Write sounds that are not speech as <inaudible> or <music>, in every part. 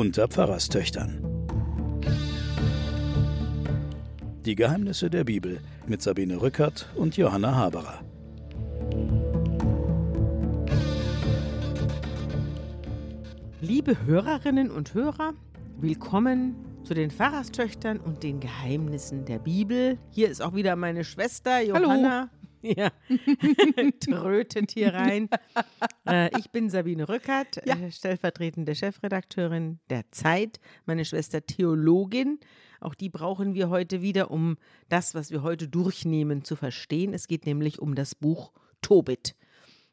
unter Pfarrerstöchtern. Die Geheimnisse der Bibel mit Sabine Rückert und Johanna Haberer. Liebe Hörerinnen und Hörer, willkommen zu den Pfarrerstöchtern und den Geheimnissen der Bibel. Hier ist auch wieder meine Schwester Johanna. Hallo. <laughs> Ja, <laughs> trötend hier rein. Äh, ich bin Sabine Rückert, ja. äh, stellvertretende Chefredakteurin der Zeit. Meine Schwester Theologin. Auch die brauchen wir heute wieder, um das, was wir heute durchnehmen, zu verstehen. Es geht nämlich um das Buch Tobit.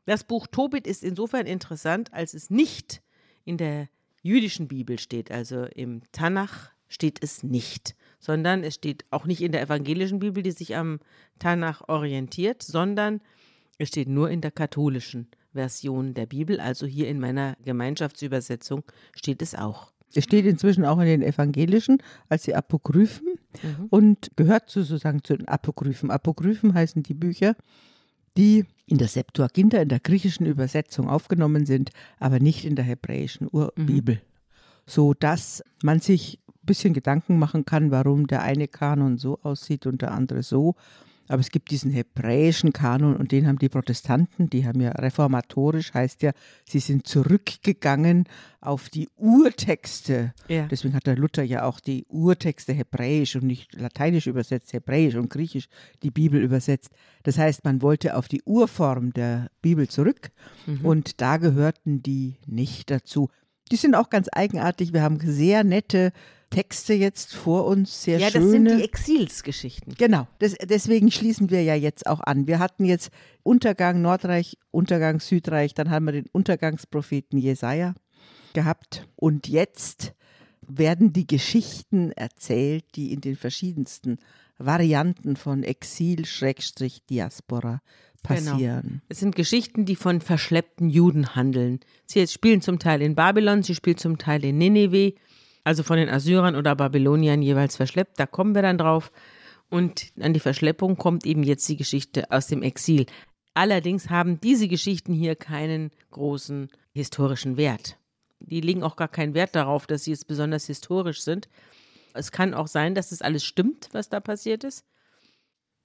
Das Buch Tobit ist insofern interessant, als es nicht in der jüdischen Bibel steht, also im Tanach steht es nicht, sondern es steht auch nicht in der evangelischen Bibel, die sich am Tanach orientiert, sondern es steht nur in der katholischen Version der Bibel, also hier in meiner Gemeinschaftsübersetzung steht es auch. Es steht inzwischen auch in den evangelischen als die Apokryphen mhm. und gehört sozusagen zu den Apokryphen. Apokryphen heißen die Bücher, die in der Septuaginta, in der griechischen Übersetzung aufgenommen sind, aber nicht in der hebräischen Urbibel. Mhm. So dass man sich bisschen Gedanken machen kann, warum der eine Kanon so aussieht und der andere so. Aber es gibt diesen hebräischen Kanon und den haben die Protestanten, die haben ja reformatorisch, heißt ja, sie sind zurückgegangen auf die Urtexte. Ja. Deswegen hat der Luther ja auch die Urtexte hebräisch und nicht lateinisch übersetzt, hebräisch und griechisch die Bibel übersetzt. Das heißt, man wollte auf die Urform der Bibel zurück mhm. und da gehörten die nicht dazu. Die sind auch ganz eigenartig. Wir haben sehr nette Texte jetzt vor uns, sehr ja, schöne. Ja, das sind die Exilsgeschichten. Genau, das, deswegen schließen wir ja jetzt auch an. Wir hatten jetzt Untergang Nordreich, Untergang Südreich, dann haben wir den Untergangspropheten Jesaja gehabt und jetzt werden die Geschichten erzählt, die in den verschiedensten Varianten von Exil, Schrägstrich, Diaspora passieren. Genau. Es sind Geschichten, die von verschleppten Juden handeln. Sie spielen zum Teil in Babylon, sie spielen zum Teil in Nineveh, also von den Assyrern oder Babyloniern jeweils verschleppt. Da kommen wir dann drauf. Und an die Verschleppung kommt eben jetzt die Geschichte aus dem Exil. Allerdings haben diese Geschichten hier keinen großen historischen Wert. Die legen auch gar keinen Wert darauf, dass sie jetzt besonders historisch sind. Es kann auch sein, dass es das alles stimmt, was da passiert ist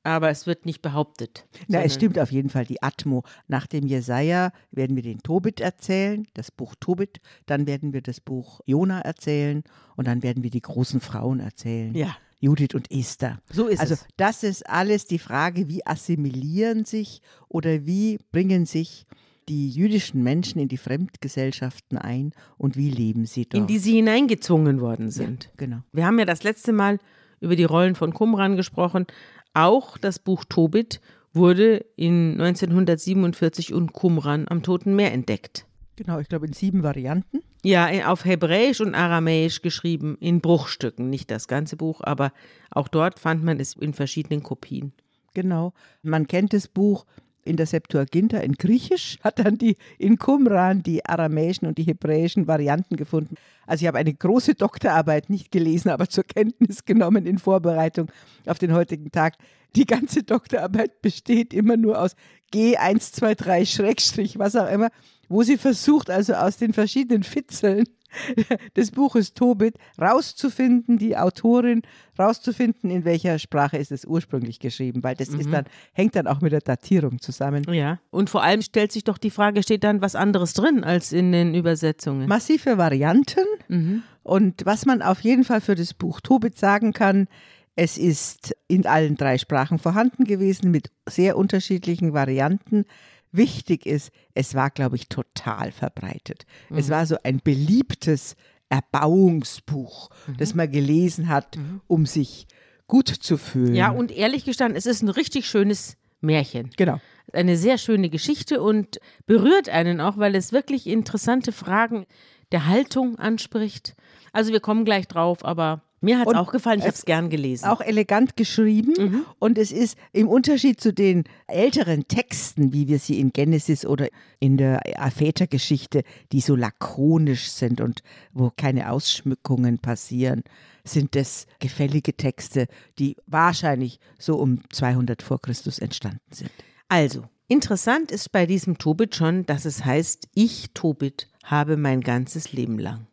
aber es wird nicht behauptet. Na, es stimmt auf jeden Fall die Atmo. Nach dem Jesaja werden wir den Tobit erzählen, das Buch Tobit, dann werden wir das Buch Jona erzählen und dann werden wir die großen Frauen erzählen. Ja. Judith und Esther. So ist also, es. Also das ist alles die Frage, wie assimilieren sich oder wie bringen sich die jüdischen Menschen in die Fremdgesellschaften ein und wie leben sie dort? In die sie hineingezwungen worden sind. Ja, genau. Wir haben ja das letzte Mal über die Rollen von Qumran gesprochen. Auch das Buch Tobit wurde in 1947 in Qumran am Toten Meer entdeckt. Genau, ich glaube in sieben Varianten. Ja, auf Hebräisch und Aramäisch geschrieben, in Bruchstücken. Nicht das ganze Buch, aber auch dort fand man es in verschiedenen Kopien. Genau. Man kennt das Buch in der Septuaginta in Griechisch, hat dann die in Qumran die aramäischen und die hebräischen Varianten gefunden. Also ich habe eine große Doktorarbeit nicht gelesen, aber zur Kenntnis genommen in Vorbereitung auf den heutigen Tag. Die ganze Doktorarbeit besteht immer nur aus G123 Schrägstrich, was auch immer, wo sie versucht, also aus den verschiedenen Fitzeln <laughs> des Buches Tobit rauszufinden, die Autorin rauszufinden, in welcher Sprache ist es ursprünglich geschrieben, weil das mhm. ist dann, hängt dann auch mit der Datierung zusammen. Ja. Und vor allem stellt sich doch die Frage, steht dann was anderes drin als in den Übersetzungen? Massive Varianten. Mhm. Und was man auf jeden Fall für das Buch Tobit sagen kann, es ist in allen drei Sprachen vorhanden gewesen mit sehr unterschiedlichen Varianten wichtig ist, es war, glaube ich, total verbreitet. Mhm. Es war so ein beliebtes Erbauungsbuch, mhm. das man gelesen hat, mhm. um sich gut zu fühlen. Ja, und ehrlich gestanden, es ist ein richtig schönes Märchen. Genau. Eine sehr schöne Geschichte und berührt einen auch, weil es wirklich interessante Fragen der Haltung anspricht. Also wir kommen gleich drauf, aber mir hat es auch gefallen, ich habe es gern gelesen. Auch elegant geschrieben mhm. und es ist im Unterschied zu den älteren Texten, wie wir sie in Genesis oder in der Vätergeschichte, die so lakonisch sind und wo keine Ausschmückungen passieren, sind das gefällige Texte, die wahrscheinlich so um 200 vor Christus entstanden sind. Also, interessant ist bei diesem Tobit schon, dass es heißt, ich, Tobit, habe mein ganzes Leben lang.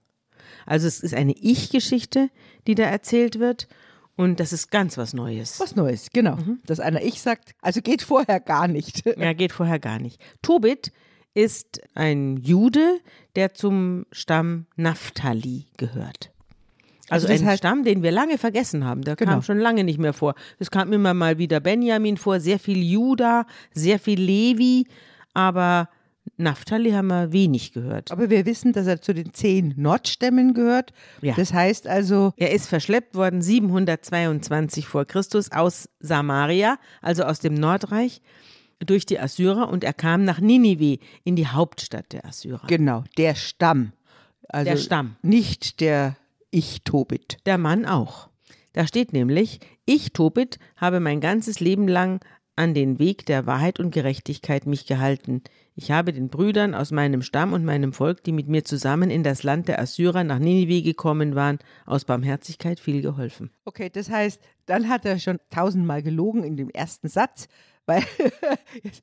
Also es ist eine Ich-Geschichte, die da erzählt wird. Und das ist ganz was Neues. Was Neues, genau. Mhm. Dass einer Ich sagt, also geht vorher gar nicht. <laughs> Ja, geht vorher gar nicht. Tobit ist ein Jude, der zum Stamm Naphtali gehört. Also, also ein heißt, Stamm, den wir lange vergessen haben. Der genau. kam schon lange nicht mehr vor. Es kam immer mal wieder Benjamin vor, sehr viel Juda, sehr viel Levi, aber Naphtali haben wir wenig gehört. Aber wir wissen, dass er zu den zehn Nordstämmen gehört. Ja. Das heißt also. Er ist verschleppt worden 722 vor Christus aus Samaria, also aus dem Nordreich, durch die Assyrer und er kam nach Ninive, in die Hauptstadt der Assyrer. Genau, der Stamm. Also der Stamm. Nicht der Ich Tobit. Der Mann auch. Da steht nämlich, ich Tobit habe mein ganzes Leben lang an den Weg der Wahrheit und Gerechtigkeit mich gehalten. Ich habe den Brüdern aus meinem Stamm und meinem Volk, die mit mir zusammen in das Land der Assyrer nach Ninive gekommen waren, aus Barmherzigkeit viel geholfen. Okay, das heißt, dann hat er schon tausendmal gelogen in dem ersten Satz, <laughs> weil,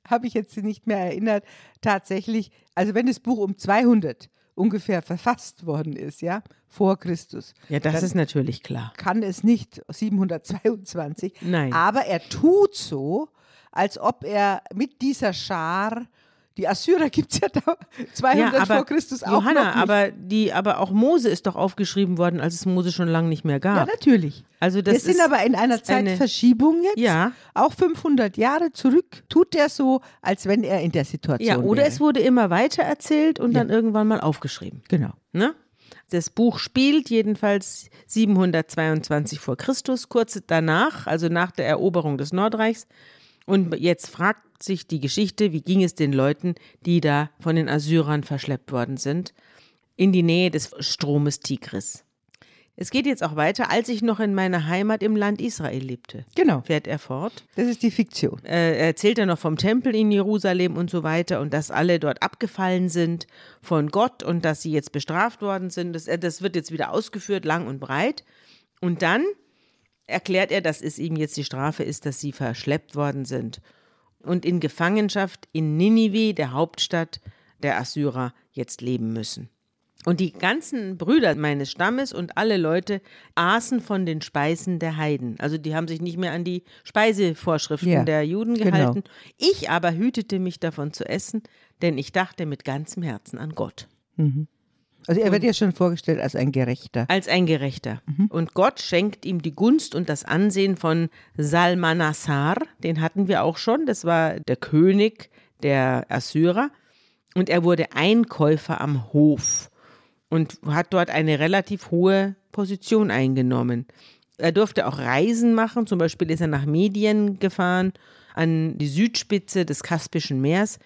habe ich jetzt nicht mehr erinnert, tatsächlich, also wenn das Buch um 200 ungefähr verfasst worden ist, ja, vor Christus. Ja, das ist natürlich klar. Kann es nicht 722. Nein. Aber er tut so, als ob er mit dieser Schar die Assyrer <laughs> gibt es ja da 200 ja, vor Christus auch Johanna, aber die, aber auch Mose ist doch aufgeschrieben worden, als es Mose schon lange nicht mehr gab. Ja, natürlich. Also das Wir sind aber in einer Zeitverschiebung jetzt. Ja. Auch 500 Jahre zurück tut er so, als wenn er in der Situation Ja, oder wäre. es wurde immer weiter erzählt und ja. dann irgendwann mal aufgeschrieben. Genau. Ne? Das Buch spielt jedenfalls 722 vor Christus, kurz danach, also nach der Eroberung des Nordreichs. Und jetzt fragt sich die Geschichte, wie ging es den Leuten, die da von den Assyrern verschleppt worden sind, in die Nähe des Stromes Tigris. Es geht jetzt auch weiter, als ich noch in meiner Heimat im Land Israel lebte. Genau. Fährt er fort. Das ist die Fiktion. Äh, er erzählt er noch vom Tempel in Jerusalem und so weiter und dass alle dort abgefallen sind von Gott und dass sie jetzt bestraft worden sind. Das, äh, das wird jetzt wieder ausgeführt, lang und breit. Und dann erklärt er, dass es ihm jetzt die Strafe ist, dass sie verschleppt worden sind und in Gefangenschaft in Ninive, der Hauptstadt der Assyrer, jetzt leben müssen. Und die ganzen Brüder meines Stammes und alle Leute aßen von den Speisen der Heiden. Also die haben sich nicht mehr an die Speisevorschriften ja, der Juden genau. gehalten. Genau. Ich aber hütete mich davon zu essen, denn ich dachte mit ganzem Herzen an Gott. Mhm. Also er wird ja schon vorgestellt als ein Gerechter. Als ein Gerechter. Mhm. Und Gott schenkt ihm die Gunst und das Ansehen von Salmanassar, den hatten wir auch schon, das war der König der Assyrer. Und er wurde Einkäufer am Hof und hat dort eine relativ hohe Position eingenommen. Er durfte auch Reisen machen, zum Beispiel ist er nach Medien gefahren, an die Südspitze des Kaspischen Meeres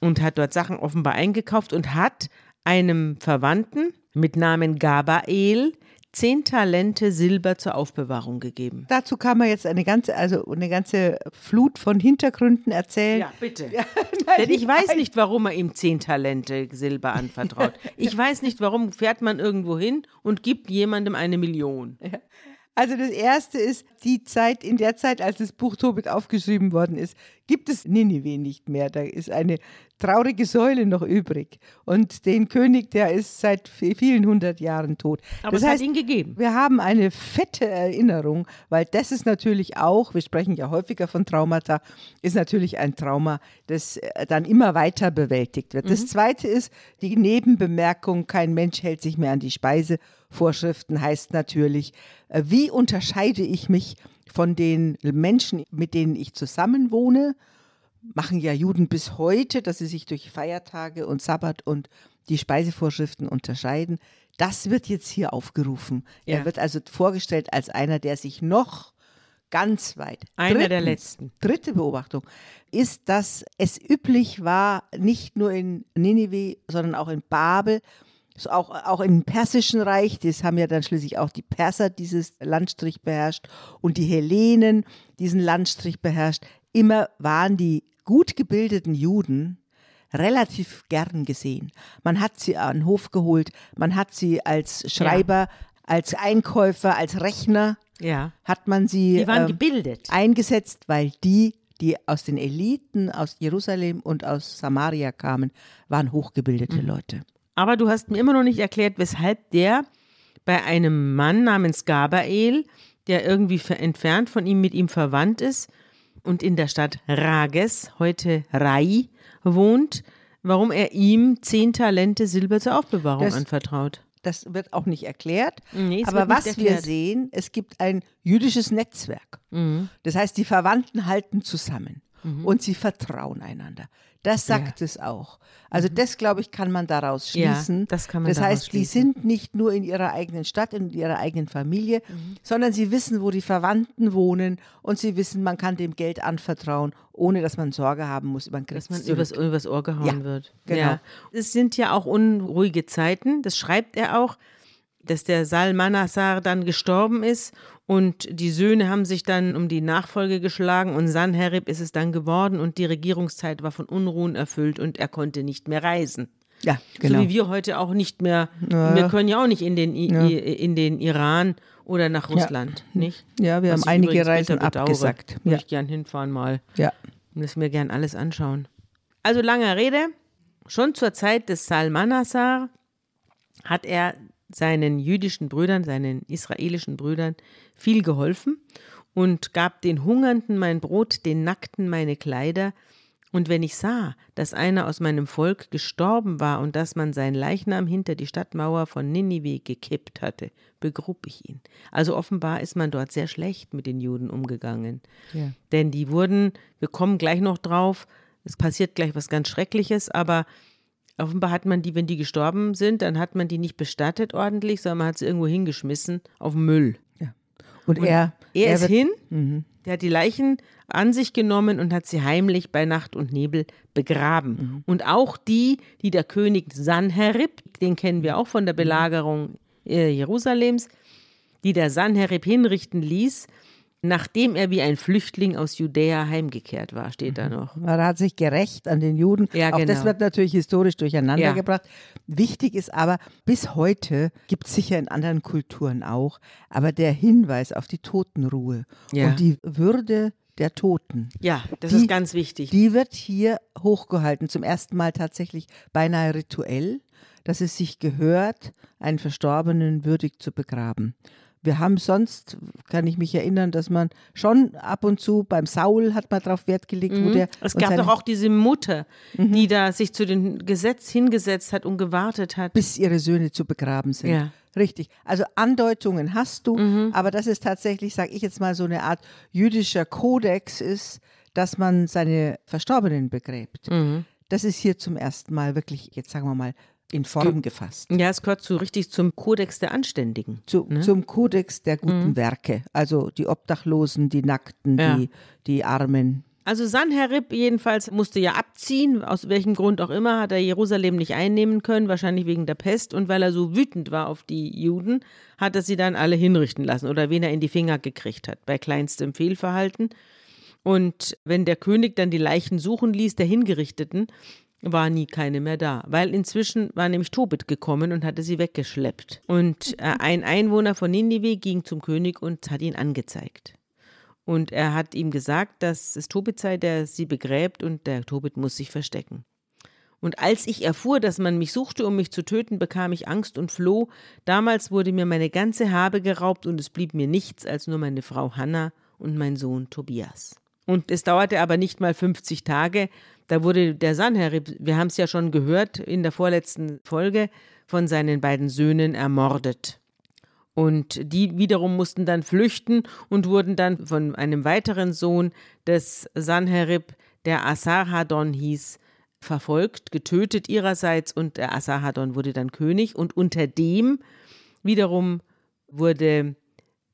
und hat dort Sachen offenbar eingekauft und hat einem Verwandten mit Namen Gabael zehn Talente Silber zur Aufbewahrung gegeben. Dazu kann man jetzt eine ganze, also eine ganze Flut von Hintergründen erzählen. Ja, bitte. <laughs> Ja, nein, Denn ich weiß nicht, warum er ihm zehn Talente Silber anvertraut. <laughs> Ich weiß nicht, warum fährt man irgendwo hin und gibt jemandem eine Million. Ja. Also das erste ist die Zeit, in der Zeit, als das Buch Tobit aufgeschrieben worden ist, gibt es Ninive nicht mehr. Da ist eine traurige Säule noch übrig. Und den König, der ist seit vielen hundert Jahren tot. Aber das es heißt, hat ihn gegeben. Wir haben eine fette Erinnerung, weil das ist natürlich auch, wir sprechen ja häufiger von Traumata, ist natürlich ein Trauma, das äh, dann immer weiter bewältigt wird. Mhm. Das zweite ist die Nebenbemerkung, kein Mensch hält sich mehr an die Speisevorschriften, heißt natürlich, äh, wie unterscheide ich mich von den Menschen, mit denen ich zusammenwohne? Machen ja Juden bis heute, dass sie sich durch Feiertage und Sabbat und die Speisevorschriften unterscheiden. Das wird jetzt hier aufgerufen. Ja. Er wird also vorgestellt als einer, der sich noch ganz weit. Einer Drittens, der letzten. Dritte Beobachtung ist, dass es üblich war, nicht nur in Ninive, sondern auch in Babel so auch, auch im Persischen Reich, das haben ja dann schließlich auch die Perser dieses Landstrich beherrscht und die Hellenen diesen Landstrich beherrscht. Immer waren die gut gebildeten Juden relativ gern gesehen. Man hat sie an den Hof geholt, man hat sie als Schreiber, ja. als Einkäufer, als Rechner, ja. hat man sie die waren äh, gebildet. eingesetzt, weil die, die aus den Eliten aus Jerusalem und aus Samaria kamen, waren hochgebildete mhm. Leute. Aber du hast mir immer noch nicht erklärt, weshalb der bei einem Mann namens Gabael, der irgendwie entfernt von ihm mit ihm verwandt ist und in der Stadt Rages, heute Rai, wohnt, warum er ihm zehn Talente Silber zur Aufbewahrung das, anvertraut. Das wird auch nicht erklärt. Nee, Aber was erklärt. wir sehen, es gibt ein jüdisches Netzwerk. Mhm. Das heißt, die Verwandten halten zusammen mhm. und sie vertrauen einander. Das sagt ja. es auch. Also mhm. das, glaube ich, kann man daraus schließen. Ja, das kann man das heißt, die sind nicht nur in ihrer eigenen Stadt, in ihrer eigenen Familie, mhm. sondern sie wissen, wo die Verwandten wohnen und sie wissen, man kann dem Geld anvertrauen, ohne dass man Sorge haben muss, man kriegt Dass man übers, übers Ohr gehauen ja, wird. Genau. Ja. Es sind ja auch unruhige Zeiten, das schreibt er auch, dass der Salmanassar dann gestorben ist und die Söhne haben sich dann um die Nachfolge geschlagen und Sanherib ist es dann geworden und die Regierungszeit war von Unruhen erfüllt und er konnte nicht mehr reisen. Ja, genau. So wie wir heute auch nicht mehr, ja. wir können ja auch nicht in den, I, ja. in den Iran oder nach Russland, ja. nicht? Ja, wir Was haben einige Reisen abgesagt. Ja. ich gern hinfahren mal. Ja. Das mir gern alles anschauen. Also langer Rede, schon zur Zeit des Salmanassar hat er seinen jüdischen Brüdern, seinen israelischen Brüdern viel geholfen und gab den Hungernden mein Brot, den Nackten meine Kleider. Und wenn ich sah, dass einer aus meinem Volk gestorben war und dass man sein Leichnam hinter die Stadtmauer von Ninive gekippt hatte, begrub ich ihn. Also offenbar ist man dort sehr schlecht mit den Juden umgegangen. Ja. Denn die wurden, wir kommen gleich noch drauf, es passiert gleich was ganz Schreckliches, aber Offenbar hat man die, wenn die gestorben sind, dann hat man die nicht bestattet ordentlich, sondern man hat sie irgendwo hingeschmissen auf Müll. Ja. Und, und er, er, er ist hin, mhm. der hat die Leichen an sich genommen und hat sie heimlich bei Nacht und Nebel begraben. Mhm. Und auch die, die der König Sanherib, den kennen wir auch von der Belagerung äh, Jerusalems, die der Sanherib hinrichten ließ, nachdem er wie ein Flüchtling aus Judäa heimgekehrt war, steht da mhm. noch. Er hat sich gerecht an den Juden. Ja, Auch genau. das wird natürlich historisch durcheinander ja. Wichtig ist aber, bis heute gibt es sicher in anderen Kulturen auch, aber der Hinweis auf die Totenruhe ja. und die Würde der Toten. Ja, das die, ist ganz wichtig. Die wird hier hochgehalten, zum ersten Mal tatsächlich beinahe rituell, dass es sich gehört, einen Verstorbenen würdig zu begraben. Wir haben sonst, kann ich mich erinnern, dass man schon ab und zu beim Saul hat man darauf Wert gelegt, mhm. wo der. Es gab doch auch diese Mutter, mhm. die da sich zu dem Gesetz hingesetzt hat und gewartet hat. Bis ihre Söhne zu begraben sind. Ja. Richtig. Also Andeutungen hast du, mhm. aber das ist tatsächlich, sage ich jetzt mal, so eine Art jüdischer Kodex ist, dass man seine Verstorbenen begräbt. Mhm. Das ist hier zum ersten Mal wirklich, jetzt sagen wir mal, in Form gefasst. Ja, es gehört so richtig zum Kodex der Anständigen. Zu, ne? Zum Kodex der guten mhm. Werke. Also die Obdachlosen, die Nackten, ja. die, die Armen. Also Sanherib jedenfalls musste ja abziehen, aus welchem Grund auch immer, hat er Jerusalem nicht einnehmen können, wahrscheinlich wegen der Pest. Und weil er so wütend war auf die Juden, hat er sie dann alle hinrichten lassen oder wen er in die Finger gekriegt hat, bei kleinstem Fehlverhalten. Und wenn der König dann die Leichen suchen ließ, der Hingerichteten, war nie keine mehr da, weil inzwischen war nämlich Tobit gekommen und hatte sie weggeschleppt. Und äh, ein Einwohner von Ninive ging zum König und hat ihn angezeigt. Und er hat ihm gesagt, dass es Tobit sei, der sie begräbt und der Tobit muss sich verstecken. Und als ich erfuhr, dass man mich suchte, um mich zu töten, bekam ich Angst und floh. Damals wurde mir meine ganze Habe geraubt und es blieb mir nichts als nur meine Frau Hanna und mein Sohn Tobias. Und es dauerte aber nicht mal 50 Tage, da wurde der Sanherib, wir haben es ja schon gehört in der vorletzten Folge, von seinen beiden Söhnen ermordet. Und die wiederum mussten dann flüchten und wurden dann von einem weiteren Sohn des Sanherib, der Asarhadon hieß, verfolgt, getötet ihrerseits und der Asarhadon wurde dann König und unter dem wiederum wurde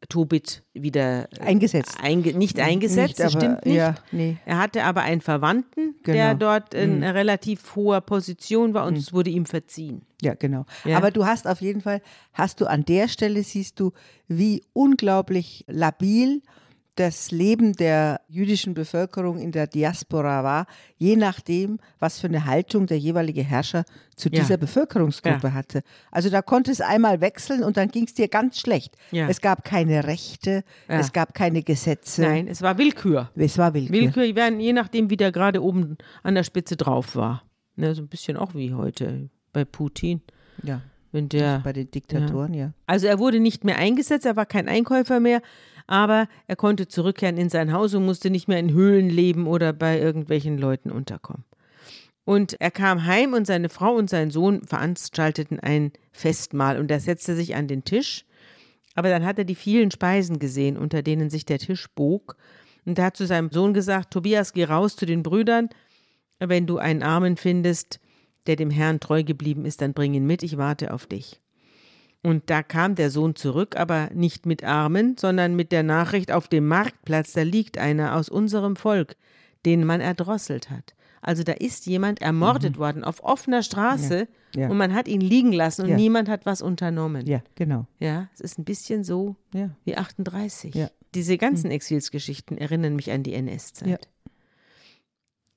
Tobit wieder äh, eingesetzt. Einge nicht eingesetzt, nicht, das stimmt nicht. Ja, nee. Er hatte aber einen Verwandten, genau. der dort in mhm. relativ hoher Position war und mhm. es wurde ihm verziehen. Ja, genau. Ja. Aber du hast auf jeden Fall, hast du an der Stelle, siehst du, wie unglaublich labil das Leben der jüdischen Bevölkerung in der Diaspora war, je nachdem, was für eine Haltung der jeweilige Herrscher zu ja. dieser Bevölkerungsgruppe ja. hatte. Also da konnte es einmal wechseln und dann ging es dir ganz schlecht. Ja. Es gab keine Rechte, es gab keine Gesetze. Nein, es war Willkür. Es war Willkür. Willkür, werden, je nachdem, wie der gerade oben an der Spitze drauf war. Ne, so ein bisschen auch wie heute bei Putin. Ja. Wenn der, bei den Diktatoren, ja. Also er wurde nicht mehr eingesetzt, er war kein Einkäufer mehr, aber er konnte zurückkehren in sein Haus und musste nicht mehr in Höhlen leben oder bei irgendwelchen Leuten unterkommen. Und er kam heim und seine Frau und sein Sohn veranstalteten ein Festmahl und er setzte sich an den Tisch. Aber dann hat er die vielen Speisen gesehen, unter denen sich der Tisch bog. Und er hat zu seinem Sohn gesagt: Tobias, geh raus zu den Brüdern. Wenn du einen Armen findest, der dem Herrn treu geblieben ist, dann bring ihn mit, ich warte auf dich. Und da kam der Sohn zurück, aber nicht mit Armen, sondern mit der Nachricht, auf dem Marktplatz, da liegt einer aus unserem Volk, den man erdrosselt hat. Also da ist jemand ermordet mhm. worden auf offener Straße ja, ja. und man hat ihn liegen lassen und ja. niemand hat was unternommen. Ja, genau. Ja, es ist ein bisschen so wie 38. Diese ganzen mhm. Exilsgeschichten erinnern mich an die NS-Zeit.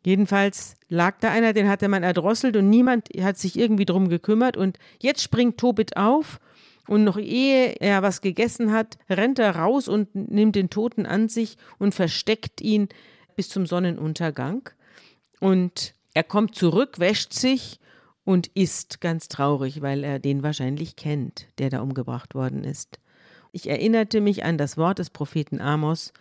Jedenfalls lag da einer, den hatte man erdrosselt und niemand hat sich irgendwie drum gekümmert und jetzt springt Tobit auf und noch ehe er was gegessen hat, rennt er raus und nimmt den Toten an sich und versteckt ihn bis zum Sonnenuntergang. Und er kommt zurück, wäscht sich und isst ganz traurig, weil er den wahrscheinlich kennt, der da umgebracht worden ist. Ich erinnerte mich an das Wort des Propheten Amos,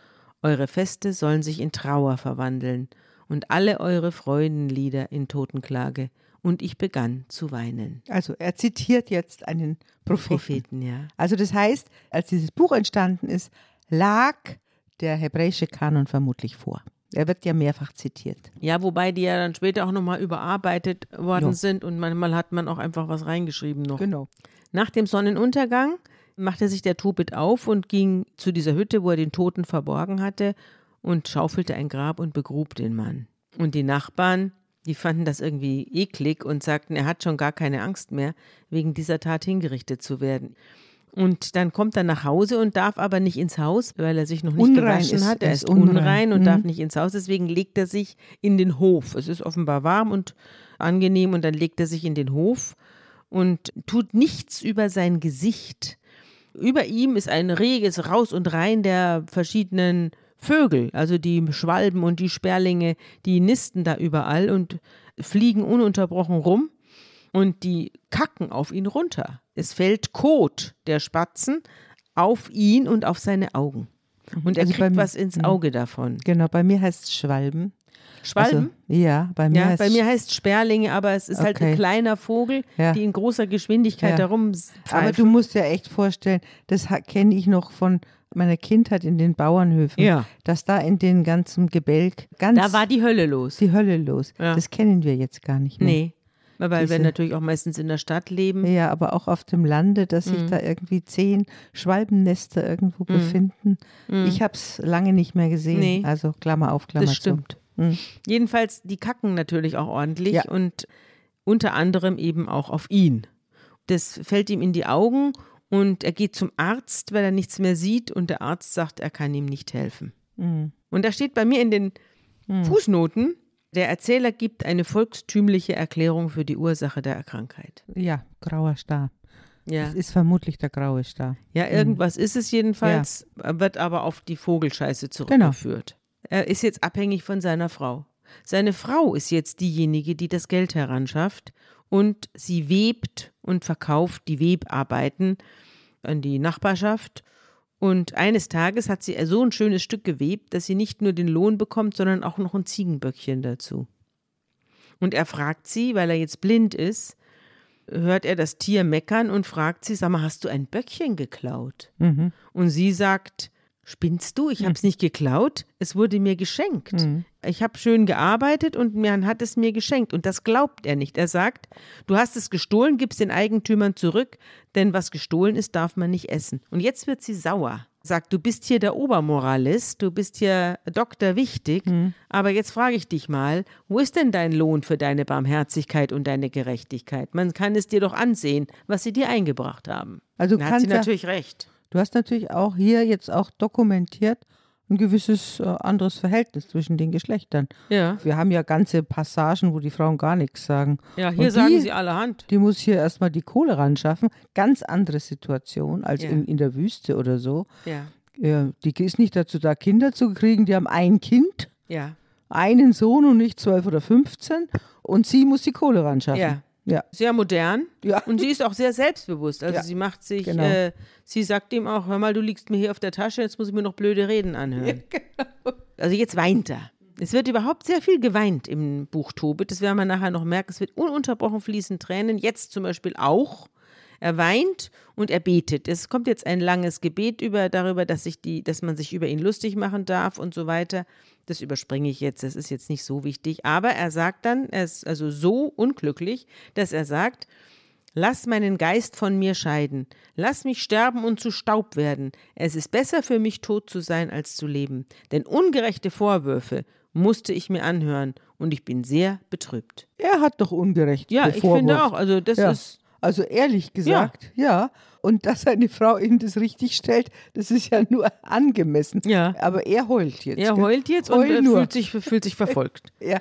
Eure Feste sollen sich in Trauer verwandeln und alle eure Freudenlieder in Totenklage und ich begann zu weinen. Also er zitiert jetzt einen Propheten. Propheten ja. Also das heißt, als dieses Buch entstanden ist, lag der hebräische Kanon vermutlich vor. Er wird ja mehrfach zitiert. Ja, wobei die ja dann später auch nochmal überarbeitet worden jo. sind und manchmal hat man auch einfach was reingeschrieben noch. Genau. Nach dem Sonnenuntergang machte sich der Tobit auf und ging zu dieser Hütte, wo er den Toten verborgen hatte und schaufelte ein Grab und begrub den Mann. Und die Nachbarn die fanden das irgendwie eklig und sagten, er hat schon gar keine Angst mehr, wegen dieser Tat hingerichtet zu werden. Und dann kommt er nach Hause und darf aber nicht ins Haus, weil er sich noch nicht unrein gewaschen hat. Er ist unrein, unrein und mhm. darf nicht ins Haus. Deswegen legt er sich in den Hof. Es ist offenbar warm und angenehm und dann legt er sich in den Hof und tut nichts über sein Gesicht. Über ihm ist ein reges Raus und Rein der verschiedenen Vögel, also die Schwalben und die Sperlinge, die nisten da überall und fliegen ununterbrochen rum und die kacken auf ihn runter. Es fällt Kot der Spatzen auf ihn und auf seine Augen. Und er also kriegt was ins mhm. Auge davon. Genau, bei mir heißt es Schwalben. Schwalben? Also, ja, bei mir, ja, heißt bei mir heißt Sperlinge, aber es ist okay. halt ein kleiner Vogel, ja. die in großer Geschwindigkeit ja. darum Aber du musst dir echt vorstellen, das kenne ich noch von meiner Kindheit in den Bauernhöfen, ja. dass da in den ganzen Gebälk ganz. Da war die Hölle los. Die Hölle los. Ja. Das kennen wir jetzt gar nicht mehr. Nee. Weil Diese, wir natürlich auch meistens in der Stadt leben. Ja, aber auch auf dem Lande, dass sich mhm. da irgendwie zehn Schwalbennester irgendwo mhm. befinden. Mhm. Ich habe es lange nicht mehr gesehen. Nee. Also Klammer auf, Klammer Das stimmt. Mhm. Jedenfalls, die kacken natürlich auch ordentlich ja. und unter anderem eben auch auf ihn. Das fällt ihm in die Augen und er geht zum Arzt, weil er nichts mehr sieht und der Arzt sagt, er kann ihm nicht helfen. Mhm. Und da steht bei mir in den mhm. Fußnoten, der Erzähler gibt eine volkstümliche Erklärung für die Ursache der Krankheit. Ja, grauer Star. Ja. Es ist vermutlich der graue Star. Ja, irgendwas mhm. ist es jedenfalls, ja. wird aber auf die Vogelscheiße genau. zurückgeführt. Genau. Er ist jetzt abhängig von seiner Frau. Seine Frau ist jetzt diejenige, die das Geld heranschafft und sie webt und verkauft die Webarbeiten an die Nachbarschaft. Und eines Tages hat sie so ein schönes Stück gewebt, dass sie nicht nur den Lohn bekommt, sondern auch noch ein Ziegenböckchen dazu. Und er fragt sie, weil er jetzt blind ist, hört er das Tier meckern und fragt sie, sag mal, hast du ein Böckchen geklaut? Mhm. Und sie sagt, Spinnst du? Ich hm. habe es nicht geklaut. Es wurde mir geschenkt. Mhm. Ich habe schön gearbeitet und man hat es mir geschenkt. Und das glaubt er nicht. Er sagt, du hast es gestohlen, gib es den Eigentümern zurück, denn was gestohlen ist, darf man nicht essen. Und jetzt wird sie sauer. Sagt, du bist hier der Obermoralist, du bist hier Doktor wichtig, mhm. aber jetzt frage ich dich mal, wo ist denn dein Lohn für deine Barmherzigkeit und deine Gerechtigkeit? Man kann es dir doch ansehen, was sie dir eingebracht haben. Also da hat sie natürlich recht. Du hast natürlich auch hier jetzt auch dokumentiert ein gewisses äh, anderes Verhältnis zwischen den Geschlechtern. Ja. Wir haben ja ganze Passagen, wo die Frauen gar nichts sagen. Ja, hier die, sagen sie allerhand. Die muss hier erstmal die Kohle ran schaffen. Ganz andere Situation als ja. in, in der Wüste oder so. Ja. ja. Die ist nicht dazu da, Kinder zu kriegen. Die haben ein Kind. Ja. Einen Sohn und nicht zwölf oder 15. Und sie muss die Kohle ran schaffen. Ja. Ja. Sehr modern. Ja. Und sie ist auch sehr selbstbewusst. Also Ja, sie macht sich, genau. äh, sie sagt ihm auch, hör mal, du liegst mir hier auf der Tasche, jetzt muss ich mir noch blöde Reden anhören. genau. Also jetzt weint er. Es wird überhaupt sehr viel geweint im Buch Tobit. Das werden wir nachher noch merken. Es wird ununterbrochen fließen Tränen. Jetzt zum Beispiel auch. Er weint und er betet. Es kommt jetzt ein langes Gebet über, darüber, dass, sich die, dass man sich über ihn lustig machen darf und so weiter. Das überspringe ich jetzt, das ist jetzt nicht so wichtig. Aber er sagt dann, er ist also so unglücklich, dass er sagt, Lass meinen Geist von mir scheiden. Lass mich sterben und zu Staub werden. Es ist besser für mich, tot zu sein, als zu leben. Denn ungerechte Vorwürfe musste ich mir anhören und ich bin sehr betrübt. Er hat doch ungerecht. Ja, ich finde auch. Also, das ja. ist. Also ehrlich gesagt, ja. Und dass eine Frau ihm das richtig stellt, das ist ja nur angemessen. Ja. Aber er heult jetzt. Er heult jetzt Heul und äh, nur. fühlt sich, fühlt sich verfolgt. <laughs> Ja.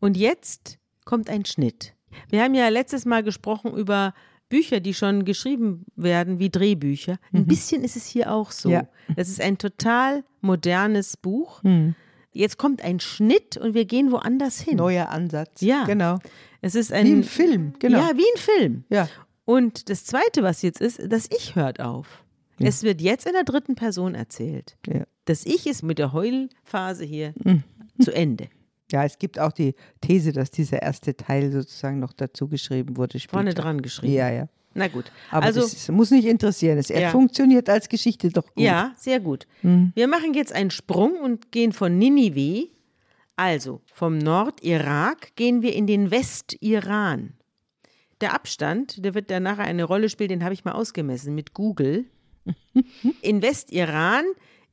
Und jetzt kommt ein Schnitt. Wir haben ja letztes Mal gesprochen über Bücher, die schon geschrieben werden, wie Drehbücher. Ein bisschen ist es hier auch so. Mhm. Ja. Das ist ein total modernes Buch. Hm. Jetzt kommt ein Schnitt und wir gehen woanders hin. Neuer Ansatz. Ja. Genau. Es ist ein Wie im Film, genau. Ja, wie ein Film. Ja. Und das Zweite, was jetzt ist, das Ich hört auf. Es wird jetzt in der dritten Person erzählt. Ja. Das Ich ist mit der Heulphase hier Mhm. zu Ende. Ja, es gibt auch die These, dass dieser erste Teil sozusagen noch dazu geschrieben wurde. Später. Vorne dran geschrieben. Ja, ja. Na gut. Aber also, das ist, muss nicht interessieren. Es, er Ja. funktioniert als Geschichte doch gut. ja, sehr gut. Wir machen jetzt einen Sprung und gehen von Ninive, also vom Nordirak, gehen wir in den Westiran. Der Abstand, der wird da nachher eine Rolle spielen, den habe ich mal ausgemessen mit Google. <laughs> In Westiran,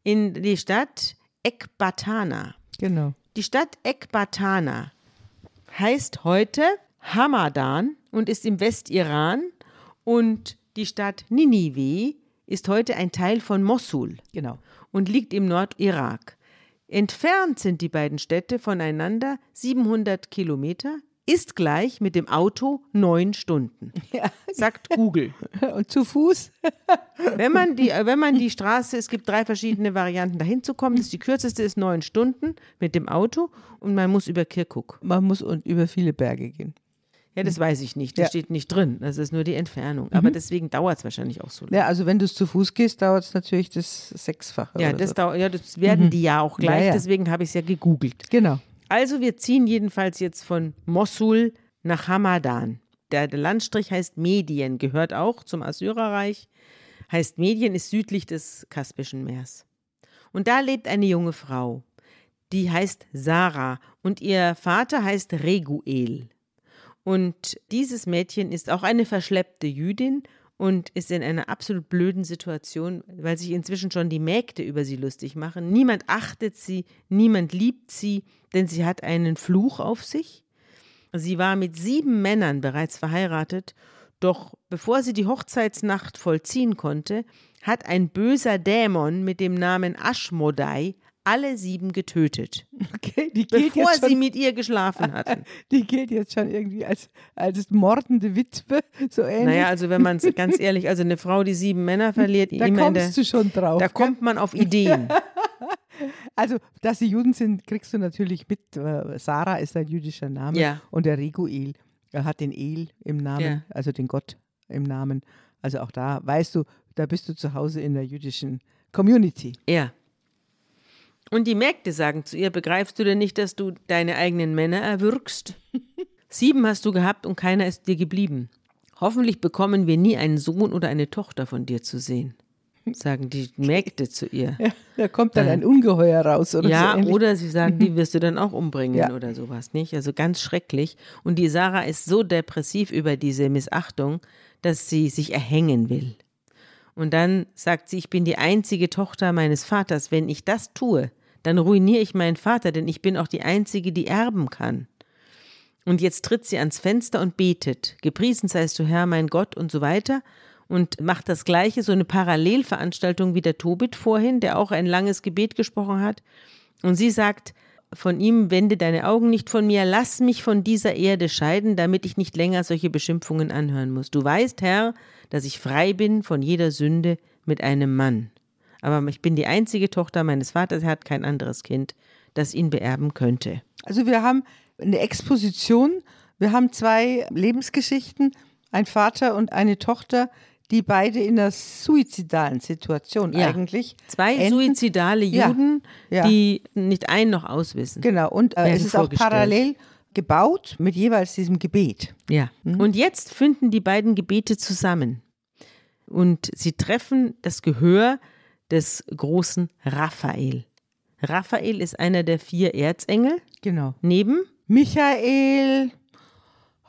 in die Stadt Ekbatana. Genau. Die Stadt Ekbatana heißt heute Hamadan und ist im Westiran und die Stadt Ninive ist heute ein Teil von Mossul Genau. und liegt im Nordirak. Entfernt sind die beiden Städte voneinander 700 Kilometer, ist gleich mit dem Auto neun Stunden, <laughs> Ja. sagt Google. <laughs> Und zu Fuß? <laughs> Wenn man, die, wenn man die Straße, es gibt drei verschiedene Varianten, dahin zu kommen. Die kürzeste ist neun Stunden mit dem Auto und man muss über Kirkuk. Man muss und über viele Berge gehen. Ja, das weiß ich nicht. Das Ja. steht nicht drin. Das ist nur die Entfernung. Aber deswegen dauert es wahrscheinlich auch so lange. Ja, also wenn du es zu Fuß gehst, dauert es natürlich das Sechsfache. Ja, das, so. dau ja, das werden die ja auch gleich. Ja, ja. Deswegen habe ich es ja gegoogelt. Genau. Also wir ziehen jedenfalls jetzt von Mossul nach Hamadan. Der, der Landstrich heißt Medien, gehört auch zum Assyrerreich. Heißt Medien, ist südlich des Kaspischen Meers. Und da lebt eine junge Frau, die heißt Sarah und ihr Vater heißt Reguel. Und dieses Mädchen ist auch eine verschleppte Jüdin und ist in einer absolut blöden Situation, weil sich inzwischen schon die Mägde über sie lustig machen. Niemand achtet sie, niemand liebt sie, denn sie hat einen Fluch auf sich. Sie war mit sieben Männern bereits verheiratet, doch bevor sie die Hochzeitsnacht vollziehen konnte, hat ein böser Dämon mit dem Namen Aschmodai alle sieben getötet, Okay, die gilt, bevor jetzt sie schon, mit ihr geschlafen hatten. <laughs> die gilt jetzt schon irgendwie als, als mordende Witwe, so ähnlich. Naja, also wenn man es <laughs> ganz ehrlich, also eine Frau, die sieben Männer verliert, da in der, kommst du schon drauf. da gell? kommt man auf Ideen. <laughs> Also, dass sie Juden sind, kriegst du natürlich mit. Äh, Sarah ist ein jüdischer Name Ja. und der Reguel er hat den El im Namen, Ja. also den Gott im Namen. Also auch da weißt du, da bist du zu Hause in der jüdischen Community. Ja. Und die Mägde sagen zu ihr, begreifst du denn nicht, dass du deine eigenen Männer erwürgst? <laughs> Sieben hast du gehabt und keiner ist dir geblieben. Hoffentlich bekommen wir nie einen Sohn oder eine Tochter von dir zu sehen, sagen die Mägde zu ihr. Ja, da kommt dann Äh. ein Ungeheuer raus oder Ja, so. ähnlich. oder sie sagen, die wirst du dann auch <laughs> umbringen Ja. oder sowas, nicht? Also ganz schrecklich. Und die Sarah ist so depressiv über diese Missachtung, dass sie sich erhängen will. Und dann sagt sie, ich bin die einzige Tochter meines Vaters. Wenn ich das tue, dann ruiniere ich meinen Vater, denn ich bin auch die einzige, die erben kann. Und jetzt tritt sie ans Fenster und betet. Gepriesen seist du Herr, mein Gott und so weiter. Und macht das Gleiche, so eine Parallelveranstaltung wie der Tobit vorhin, der auch ein langes Gebet gesprochen hat. Und sie sagt von ihm, wende deine Augen nicht von mir, lass mich von dieser Erde scheiden, damit ich nicht länger solche Beschimpfungen anhören muss. Du weißt, Herr, dass ich frei bin von jeder Sünde mit einem Mann. Aber ich bin die einzige Tochter meines Vaters, er hat kein anderes Kind, das ihn beerben könnte. Also wir haben eine Exposition Wir haben zwei Lebensgeschichten, ein Vater und eine Tochter, die beide in einer suizidalen Situation Ja. eigentlich. Zwei enden. suizidale Ja, Juden, ja. die nicht ein noch auswissen. Genau, und äh, es ist auch parallel gebaut mit jeweils diesem Gebet. Ja. Mhm. Und jetzt finden die beiden Gebete zusammen. Und sie treffen das Gehör des großen Raphael. Raphael ist einer der vier Erzengel. Genau. Neben, Michael,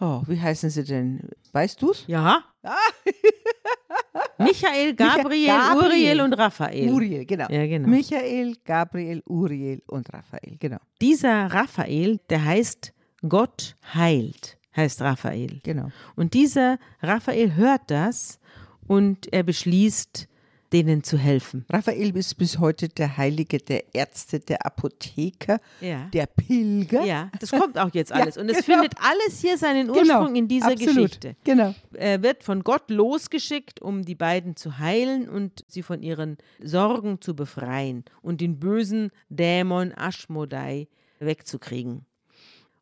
oh, wie heißen sie denn? Weißt du's? ja, <laughs> Michael, Gabriel, Gabriel. Uriel und Raphael. Uriel, genau. Ja, genau. Michael, Gabriel, Uriel und Raphael, genau. Dieser Raphael, der heißt Gott heilt, heißt Raphael. Genau. Und dieser Raphael hört das und er beschließt, denen zu helfen. Raphael ist bis heute der Heilige der Ärzte, der Apotheker, Ja. der Pilger. Ja, das kommt auch jetzt <laughs> Ja, alles. Und es genau. findet alles hier seinen Ursprung in dieser absolut. Geschichte. Genau. Er wird von Gott losgeschickt, um die beiden zu heilen und sie von ihren Sorgen zu befreien und den bösen Dämon Aschmodai wegzukriegen.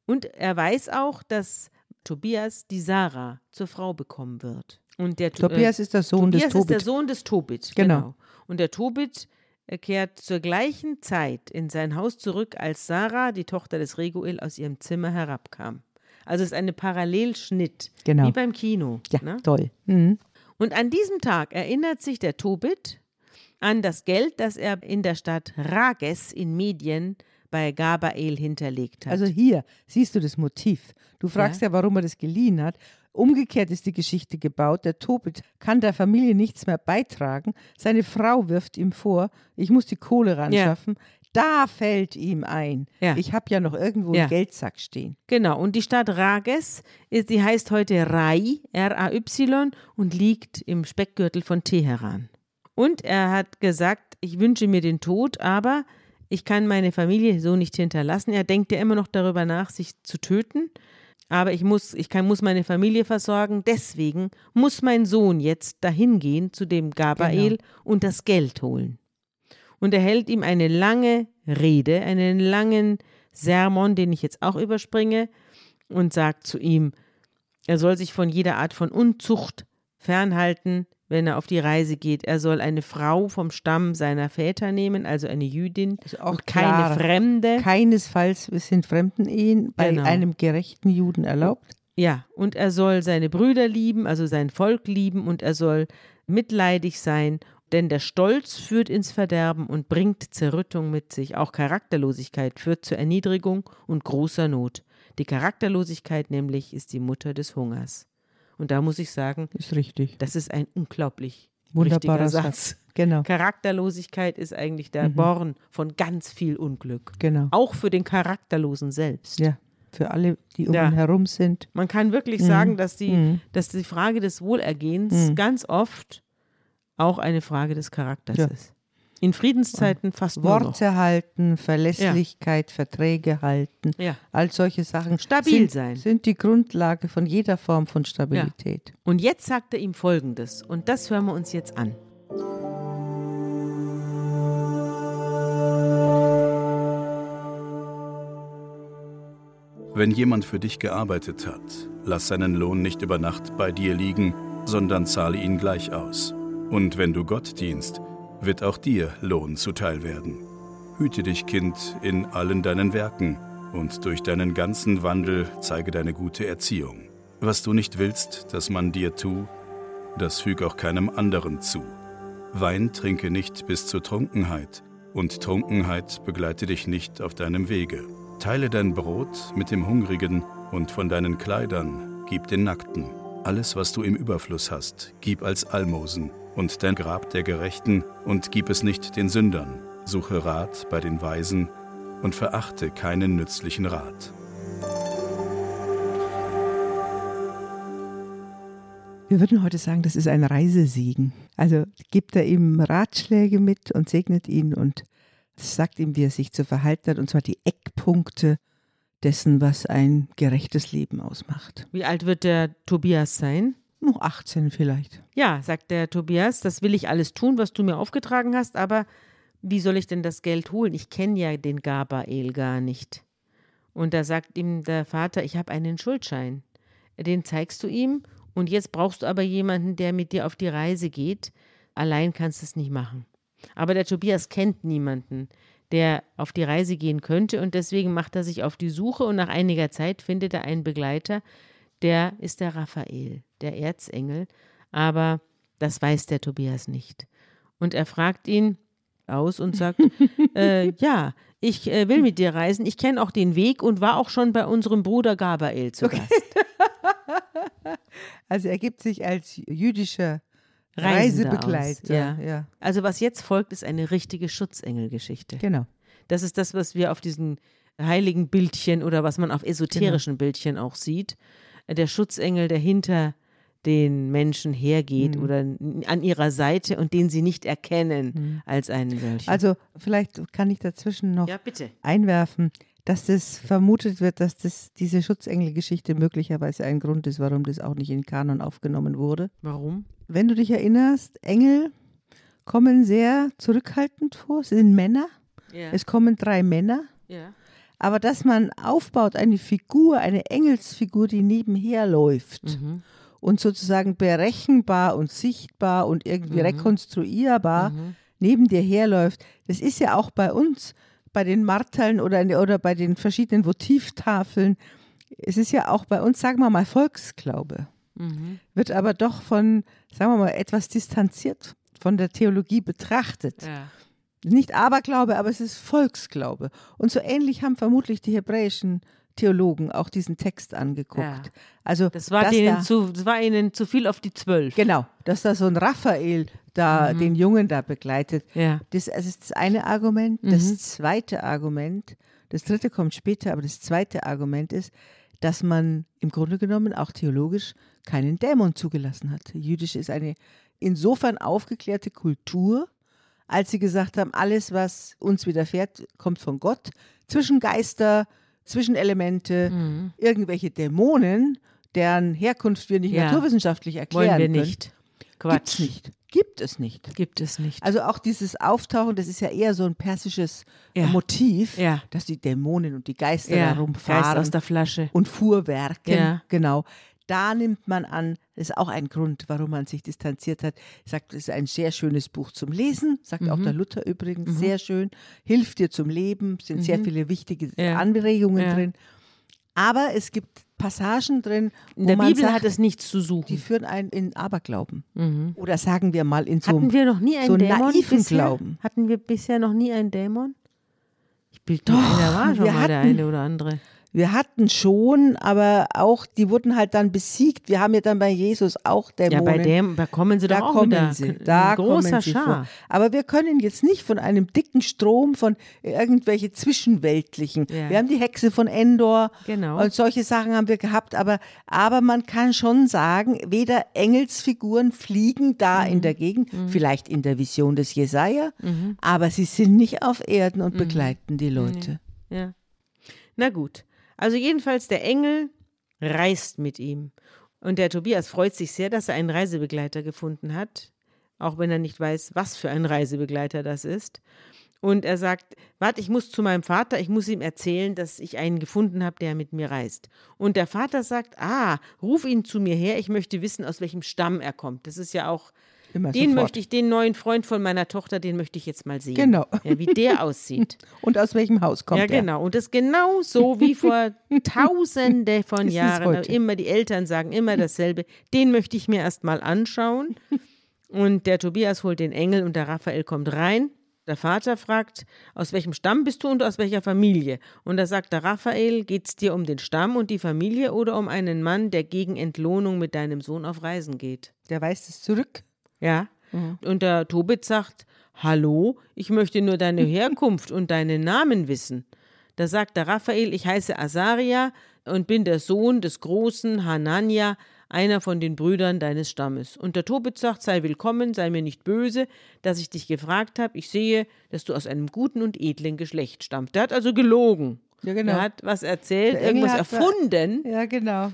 Und er weiß auch, dass Tobias die Sarah zur Frau bekommen wird. Und der To- Tobias ist der Sohn des Tobias ist der Tobit. Sohn des Tobit. Genau. Genau. Und der Tobit er kehrt zur gleichen Zeit in sein Haus zurück, als Sarah, die Tochter des Reguel, aus ihrem Zimmer herabkam. Also es ist eine Parallelschnitt, Genau. wie beim Kino. Ja, ne? toll. Mhm. Und an diesem Tag erinnert sich der Tobit an das Geld, das er in der Stadt Rages in Medien bei Gabael hinterlegt hat. Also hier siehst du das Motiv. Du fragst ja. warum er das geliehen hat. Umgekehrt ist die Geschichte gebaut. Der Tobit kann der Familie nichts mehr beitragen. Seine Frau wirft ihm vor, ich muss die Kohle ranschaffen. Da fällt ihm ein. Ja. Ich habe ja noch irgendwo Ja. einen Geldsack stehen. Genau, und die Stadt Rages, ist, die heißt heute Rai, R-A-Y, und liegt im Speckgürtel von Teheran. Und er hat gesagt, ich wünsche mir den Tod, aber ich kann meine Familie so nicht hinterlassen. Er denkt ja immer noch darüber nach, sich zu töten. Aber ich muss, ich kann, muss meine Familie versorgen. Deswegen muss mein Sohn jetzt dahin gehen zu dem Gabael und das Geld holen. Und er hält ihm eine lange Rede, einen langen Sermon, den ich jetzt auch überspringe, und sagt zu ihm, er soll sich von jeder Art von Unzucht fernhalten, wenn er auf die Reise geht. Er soll eine Frau vom Stamm seiner Väter nehmen, also eine Jüdin, Ist auch und keine klar. Fremde. Keinesfalls sind Fremdenehen bei Genau. einem gerechten Juden erlaubt. Ja, und er soll seine Brüder lieben, also sein Volk lieben, und er soll mitleidig sein, denn der Stolz führt ins Verderben und bringt Zerrüttung mit sich. Auch Charakterlosigkeit führt zur Erniedrigung und großer Not. Die Charakterlosigkeit nämlich ist die Mutter des Hungers. Und da muss ich sagen, Ist richtig. das ist ein unglaublich Wunderbarer richtiger Satz. Satz. Genau. Charakterlosigkeit ist eigentlich der Born von ganz viel Unglück. Genau. Auch für den Charakterlosen selbst. Ja. Für alle, die um Ja. ihn herum sind. Man kann wirklich Mhm. sagen, dass die, Mhm. dass die Frage des Wohlergehens Mhm. ganz oft auch eine Frage des Charakters Ja. ist. In Friedenszeiten fast nur noch. Worte halten, Verlässlichkeit, Verträge halten, Ja. all solche Sachen Stabil sind, sein. sind die Grundlage von jeder Form von Stabilität. Und jetzt sagt er ihm Folgendes, und das hören wir uns jetzt an. Wenn jemand für dich gearbeitet hat, lass seinen Lohn nicht über Nacht bei dir liegen, sondern zahle ihn gleich aus. Und wenn du Gott dienst, wird auch dir Lohn zuteil werden. Hüte dich, Kind, in allen deinen Werken, und durch deinen ganzen Wandel zeige deine gute Erziehung. Was du nicht willst, dass man dir tu, das füg auch keinem anderen zu. Wein trinke nicht bis zur Trunkenheit, und Trunkenheit begleite dich nicht auf deinem Wege. Teile dein Brot mit dem Hungrigen, und von deinen Kleidern gib den Nackten. Alles, was du im Überfluss hast, gib als Almosen, und dein Grab der Gerechten, und gib es nicht den Sündern. Suche Rat bei den Weisen, und verachte keinen nützlichen Rat. Wir würden heute sagen, das ist ein Reisesegen. Also gibt er ihm Ratschläge mit und segnet ihn und sagt ihm, wie er sich zu verhalten hat, und zwar die Eckpunkte dessen, was ein gerechtes Leben ausmacht. Wie alt wird der Tobias sein? Noch 18 vielleicht. Ja, sagt der Tobias, das will ich alles tun, was du mir aufgetragen hast, aber wie soll ich denn das Geld holen? Ich kenne ja den Gabael gar nicht. Und da sagt ihm der Vater, ich habe einen Schuldschein. Den zeigst du ihm und jetzt brauchst du aber jemanden, der mit dir auf die Reise geht. Allein kannst du es nicht machen. Aber der Tobias kennt niemanden, der auf die Reise gehen könnte und deswegen macht er sich auf die Suche und nach einiger Zeit findet er einen Begleiter, der ist der Raphael, der Erzengel, aber das weiß der Tobias nicht. Und er fragt ihn aus und sagt, <laughs> äh, ja, ich äh, will mit dir reisen, ich kenne auch den Weg und war auch schon bei unserem Bruder Gabriel zu okay. Gast. <laughs> Also er gibt sich als jüdischer Reisebegleiter. Ja. ja. Also was jetzt folgt, ist eine richtige Schutzengelgeschichte. Genau. Das ist das, was wir auf diesen heiligen Bildchen oder was man auf esoterischen genau. Bildchen auch sieht. Der Schutzengel, der hinter den Menschen hergeht mhm. oder an ihrer Seite und den sie nicht erkennen mhm. als einen solchen. Also vielleicht kann ich dazwischen noch ja, einwerfen, dass das vermutet wird, dass das, diese Schutzengelgeschichte möglicherweise ein Grund ist, warum das auch nicht in Kanon aufgenommen wurde. Warum? Wenn du dich erinnerst, Engel kommen sehr zurückhaltend vor, es sind Männer. Ja. Es kommen drei Männer. Ja. Aber dass man aufbaut, eine Figur, eine Engelsfigur, die nebenher läuft mhm. und sozusagen berechenbar und sichtbar und irgendwie mhm. rekonstruierbar mhm. neben dir herläuft, das ist ja auch bei uns bei den Marteln oder, oder bei den verschiedenen Votivtafeln, es ist ja auch bei uns, sagen wir mal, Volksglaube. Mhm. Wird aber doch von, sagen wir mal, etwas distanziert von der Theologie betrachtet. Ja. Nicht Aberglaube, aber es ist Volksglaube. Und so ähnlich haben vermutlich die hebräischen Theologen auch diesen Text angeguckt. Ja. Also das war, denen da, zu, das war ihnen zu viel auf die zwölf. Genau, dass da so ein Raphael da mhm. den Jungen da begleitet. Ja. Das, also ist das eine Argument. Mhm. Das zweite Argument, das dritte kommt später, aber das zweite Argument ist, dass man im Grunde genommen auch theologisch keinen Dämon zugelassen hat. Jüdisch ist eine insofern aufgeklärte Kultur, als sie gesagt haben, alles, was uns widerfährt, kommt von Gott. Zwischengeister, Zwischenelemente, mhm. irgendwelche Dämonen, deren Herkunft wir nicht ja. naturwissenschaftlich erklären Wollen wir können. nicht. Quatsch. Gibt's nicht. Gibt es nicht. Gibt es nicht. Also auch dieses Auftauchen, das ist ja eher so ein persisches ja. Motiv, ja. dass die Dämonen und die Geister ja. herumfahren. Geist aus der Flasche. Und Fuhrwerken. Ja. Genau. Da nimmt man an, das ist auch ein Grund, warum man sich distanziert hat. Sagt, es ist ein sehr schönes Buch zum Lesen, sagt mhm. auch der Luther übrigens, mhm. sehr schön, hilft dir zum Leben, sind mhm. sehr viele wichtige Anregungen drin. Aber es gibt Passagen drin. In der Bibel sagt, hat es nichts zu suchen. Die führen einen in Aberglauben. Mhm. Oder sagen wir mal in so Hatten wir noch nie einen so Dämon naiven bisher? Glauben. Hatten wir bisher noch nie einen Dämon? Ich bilde ein, da war schon mal hatten, der eine oder andere. Wir hatten schon, aber auch, die wurden halt dann besiegt. Wir haben ja dann bei Jesus auch Dämonen. Ja, bei dem, da kommen sie da doch auch kommen wieder. Sie, da großer kommen sie Schar. Vor. Aber wir können jetzt nicht von einem dicken Strom von irgendwelche zwischenweltlichen. Ja. Wir haben die Hexe von Endor genau. und solche Sachen haben wir gehabt. Aber, aber man kann schon sagen, weder Engelsfiguren fliegen da mhm. in der Gegend, mhm. vielleicht in der Vision des Jesaja, mhm. aber sie sind nicht auf Erden und mhm. begleiten die Leute. Ja. Na gut. Also jedenfalls der Engel reist mit ihm. Und der Tobias freut sich sehr, dass er einen Reisebegleiter gefunden hat, auch wenn er nicht weiß, was für ein Reisebegleiter das ist. Und er sagt, warte, ich muss zu meinem Vater, ich muss ihm erzählen, dass ich einen gefunden habe, der mit mir reist. Und der Vater sagt, ah, ruf ihn zu mir her, ich möchte wissen, aus welchem Stamm er kommt. Das ist ja auch Immer den sofort. möchte ich, den neuen Freund von meiner Tochter, den möchte ich jetzt mal sehen. Genau. Ja, wie der <laughs> aussieht. Und aus welchem Haus kommt er? Ja, genau. Und das genau so wie vor <laughs> tausende von Jahren. Immer die Eltern sagen immer dasselbe. Den möchte ich mir erst mal anschauen. Und der Tobias holt den Engel und der Raphael kommt rein. Der Vater fragt, aus welchem Stamm bist du und aus welcher Familie? Und da sagt der Raphael, geht es dir um den Stamm und die Familie oder um einen Mann, der gegen Entlohnung mit deinem Sohn auf Reisen geht? Der weist es zurück. Ja. Mhm. Und der Tobit sagt, Hallo, ich möchte nur deine <laughs> Herkunft und deinen Namen wissen. Da sagt der Raphael, ich heiße Asaria und bin der Sohn des großen Hanania, einer von den Brüdern deines Stammes. Und der Tobit sagt, sei willkommen, sei mir nicht böse, dass ich dich gefragt habe. Ich sehe, dass du aus einem guten und edlen Geschlecht stammst. Der hat also gelogen. Ja, genau. Er hat was erzählt, irgendwas erfunden. Ja, genau.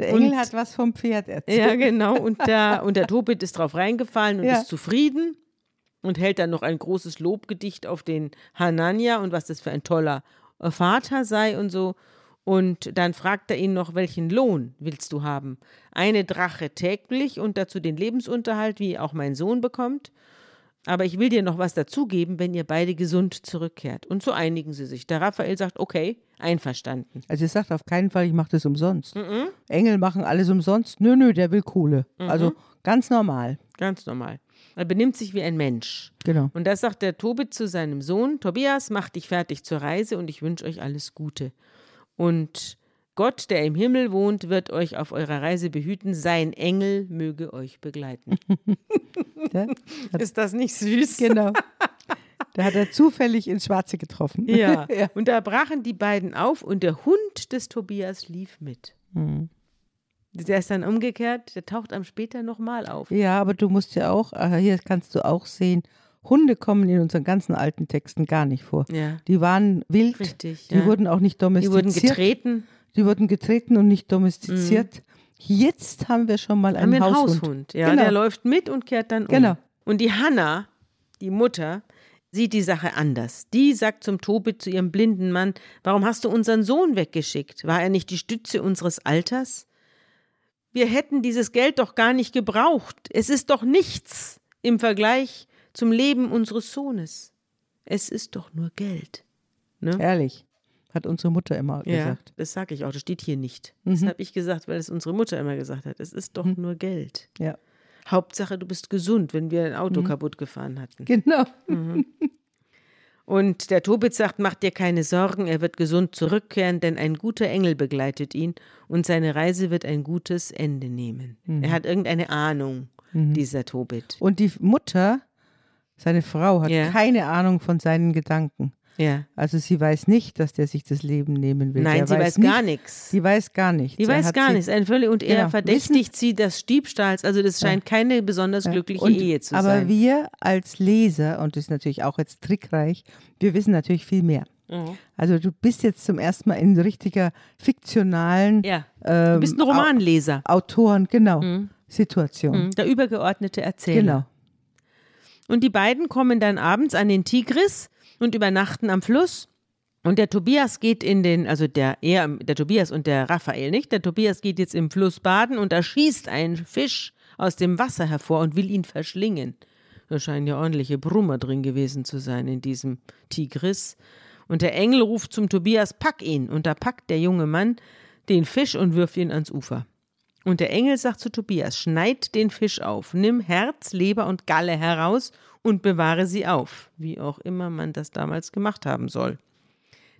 Der Engel und, hat was vom Pferd erzählt. Ja, genau. Und <laughs> der, und der Tobit ist drauf reingefallen und ja. ist zufrieden und hält dann noch ein großes Lobgedicht auf den Hanania und was das für ein toller Vater sei und so. Und dann fragt er ihn noch, welchen Lohn willst du haben? Eine Drache täglich und dazu den Lebensunterhalt, wie auch mein Sohn bekommt. Aber ich will dir noch was dazugeben, wenn ihr beide gesund zurückkehrt. Und so einigen sie sich. Der Raphael sagt, okay, einverstanden. Also er sagt auf keinen Fall, ich mache das umsonst. Mhm. Engel machen alles umsonst. Nö, nö, der will Kohle. Mhm. Also ganz normal. Ganz normal. Er benimmt sich wie ein Mensch. Genau. Und das sagt der Tobit zu seinem Sohn, Tobias, mach dich fertig zur Reise und ich wünsche euch alles Gute. Und Gott, der im Himmel wohnt, wird euch auf eurer Reise behüten. Sein Engel möge euch begleiten. <laughs> ja, Ist das nicht süß? Genau. <laughs> Da hat er zufällig ins Schwarze getroffen. Ja. <laughs> ja. Und da brachen die beiden auf und der Hund des Tobias lief mit. Mhm. Der ist dann umgekehrt, der taucht am später nochmal auf. Ja, aber du musst ja auch, äh, hier kannst du auch sehen, Hunde kommen in unseren ganzen alten Texten gar nicht vor. Ja. Die waren wild, Richtig, die wurden auch nicht domestiziert. Die wurden getreten. Die wurden getreten und nicht domestiziert. Mhm. Jetzt haben wir schon mal einen, einen Haushund. Haushund. Ja, genau. der läuft mit und kehrt dann um. Genau. Und die Hanna, die Mutter, sieht die Sache anders. Die sagt zum Tobit, zu ihrem blinden Mann, warum hast du unseren Sohn weggeschickt? War er nicht die Stütze unseres Alters? Wir hätten dieses Geld doch gar nicht gebraucht. Es ist doch nichts im Vergleich zum Leben unseres Sohnes. Es ist doch nur Geld. Ne? Ehrlich. Hat unsere Mutter immer ja, gesagt. Das sage ich auch, das steht hier nicht. Mhm. Das habe ich gesagt, weil es unsere Mutter immer gesagt hat. Es ist doch mhm. nur Geld. Ja. Hauptsache, du bist gesund, wenn wir ein Auto mhm. kaputt gefahren hatten. Genau. Mhm. Und der Tobit sagt, mach dir keine Sorgen, er wird gesund zurückkehren, denn ein guter Engel begleitet ihn und seine Reise wird ein gutes Ende nehmen. Mhm. Er hat irgendeine Ahnung, mhm. dieser Tobit. Und die Mutter, seine Frau, hat ja. keine Ahnung von seinen Gedanken. Ja. Also sie weiß nicht, dass der sich das Leben nehmen will. Nein, der sie weiß, nicht, gar nichts. Sie weiß gar nichts. Sie weiß gar nichts. Ein völlig, und er genau. verdächtigt sie des Diebstahls. Also das scheint ja. keine besonders glückliche und, Ehe zu aber sein. Aber wir als Leser, und das ist natürlich auch jetzt trickreich, wir wissen natürlich viel mehr. Mhm. Also du bist jetzt zum ersten Mal in richtiger fiktionalen ja. Ähm, du bist ein Romanleser. Autoren, genau. Mhm. Situation. Mhm. Der übergeordnete Erzähler. Genau. Und die beiden kommen dann abends an den Tigris und übernachten am Fluss. Und der Tobias geht in den, also der, er, der Tobias und der Raphael nicht, der Tobias geht jetzt im Fluss baden und da schießt ein Fisch aus dem Wasser hervor und will ihn verschlingen. Da scheinen ja ordentliche Brummer drin gewesen zu sein in diesem Tigris. Und der Engel ruft zum Tobias, pack ihn. Und da packt der junge Mann den Fisch und wirft ihn ans Ufer. Und der Engel sagt zu Tobias, schneid den Fisch auf, nimm Herz, Leber und Galle heraus und bewahre sie auf, wie auch immer man das damals gemacht haben soll.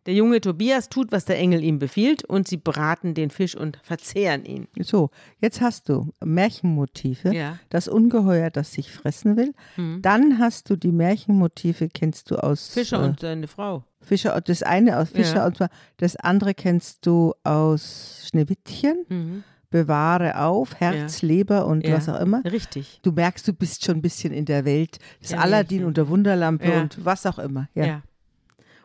Der junge Tobias tut, was der Engel ihm befiehlt, und sie braten den Fisch und verzehren ihn. So, jetzt hast du Märchenmotive, ja. das Ungeheuer, das sich fressen will. Mhm. Dann hast du die Märchenmotive, kennst du aus Fischer äh, und seine Frau. Fischer, das eine aus Fischer ja. und das andere kennst du aus Schneewittchen. Mhm bewahre auf, Herz, ja. Leber und ja. was auch immer. Richtig. Du merkst, du bist schon ein bisschen in der Welt des ja, Aladdin und der Wunderlampe und was auch immer. Ja.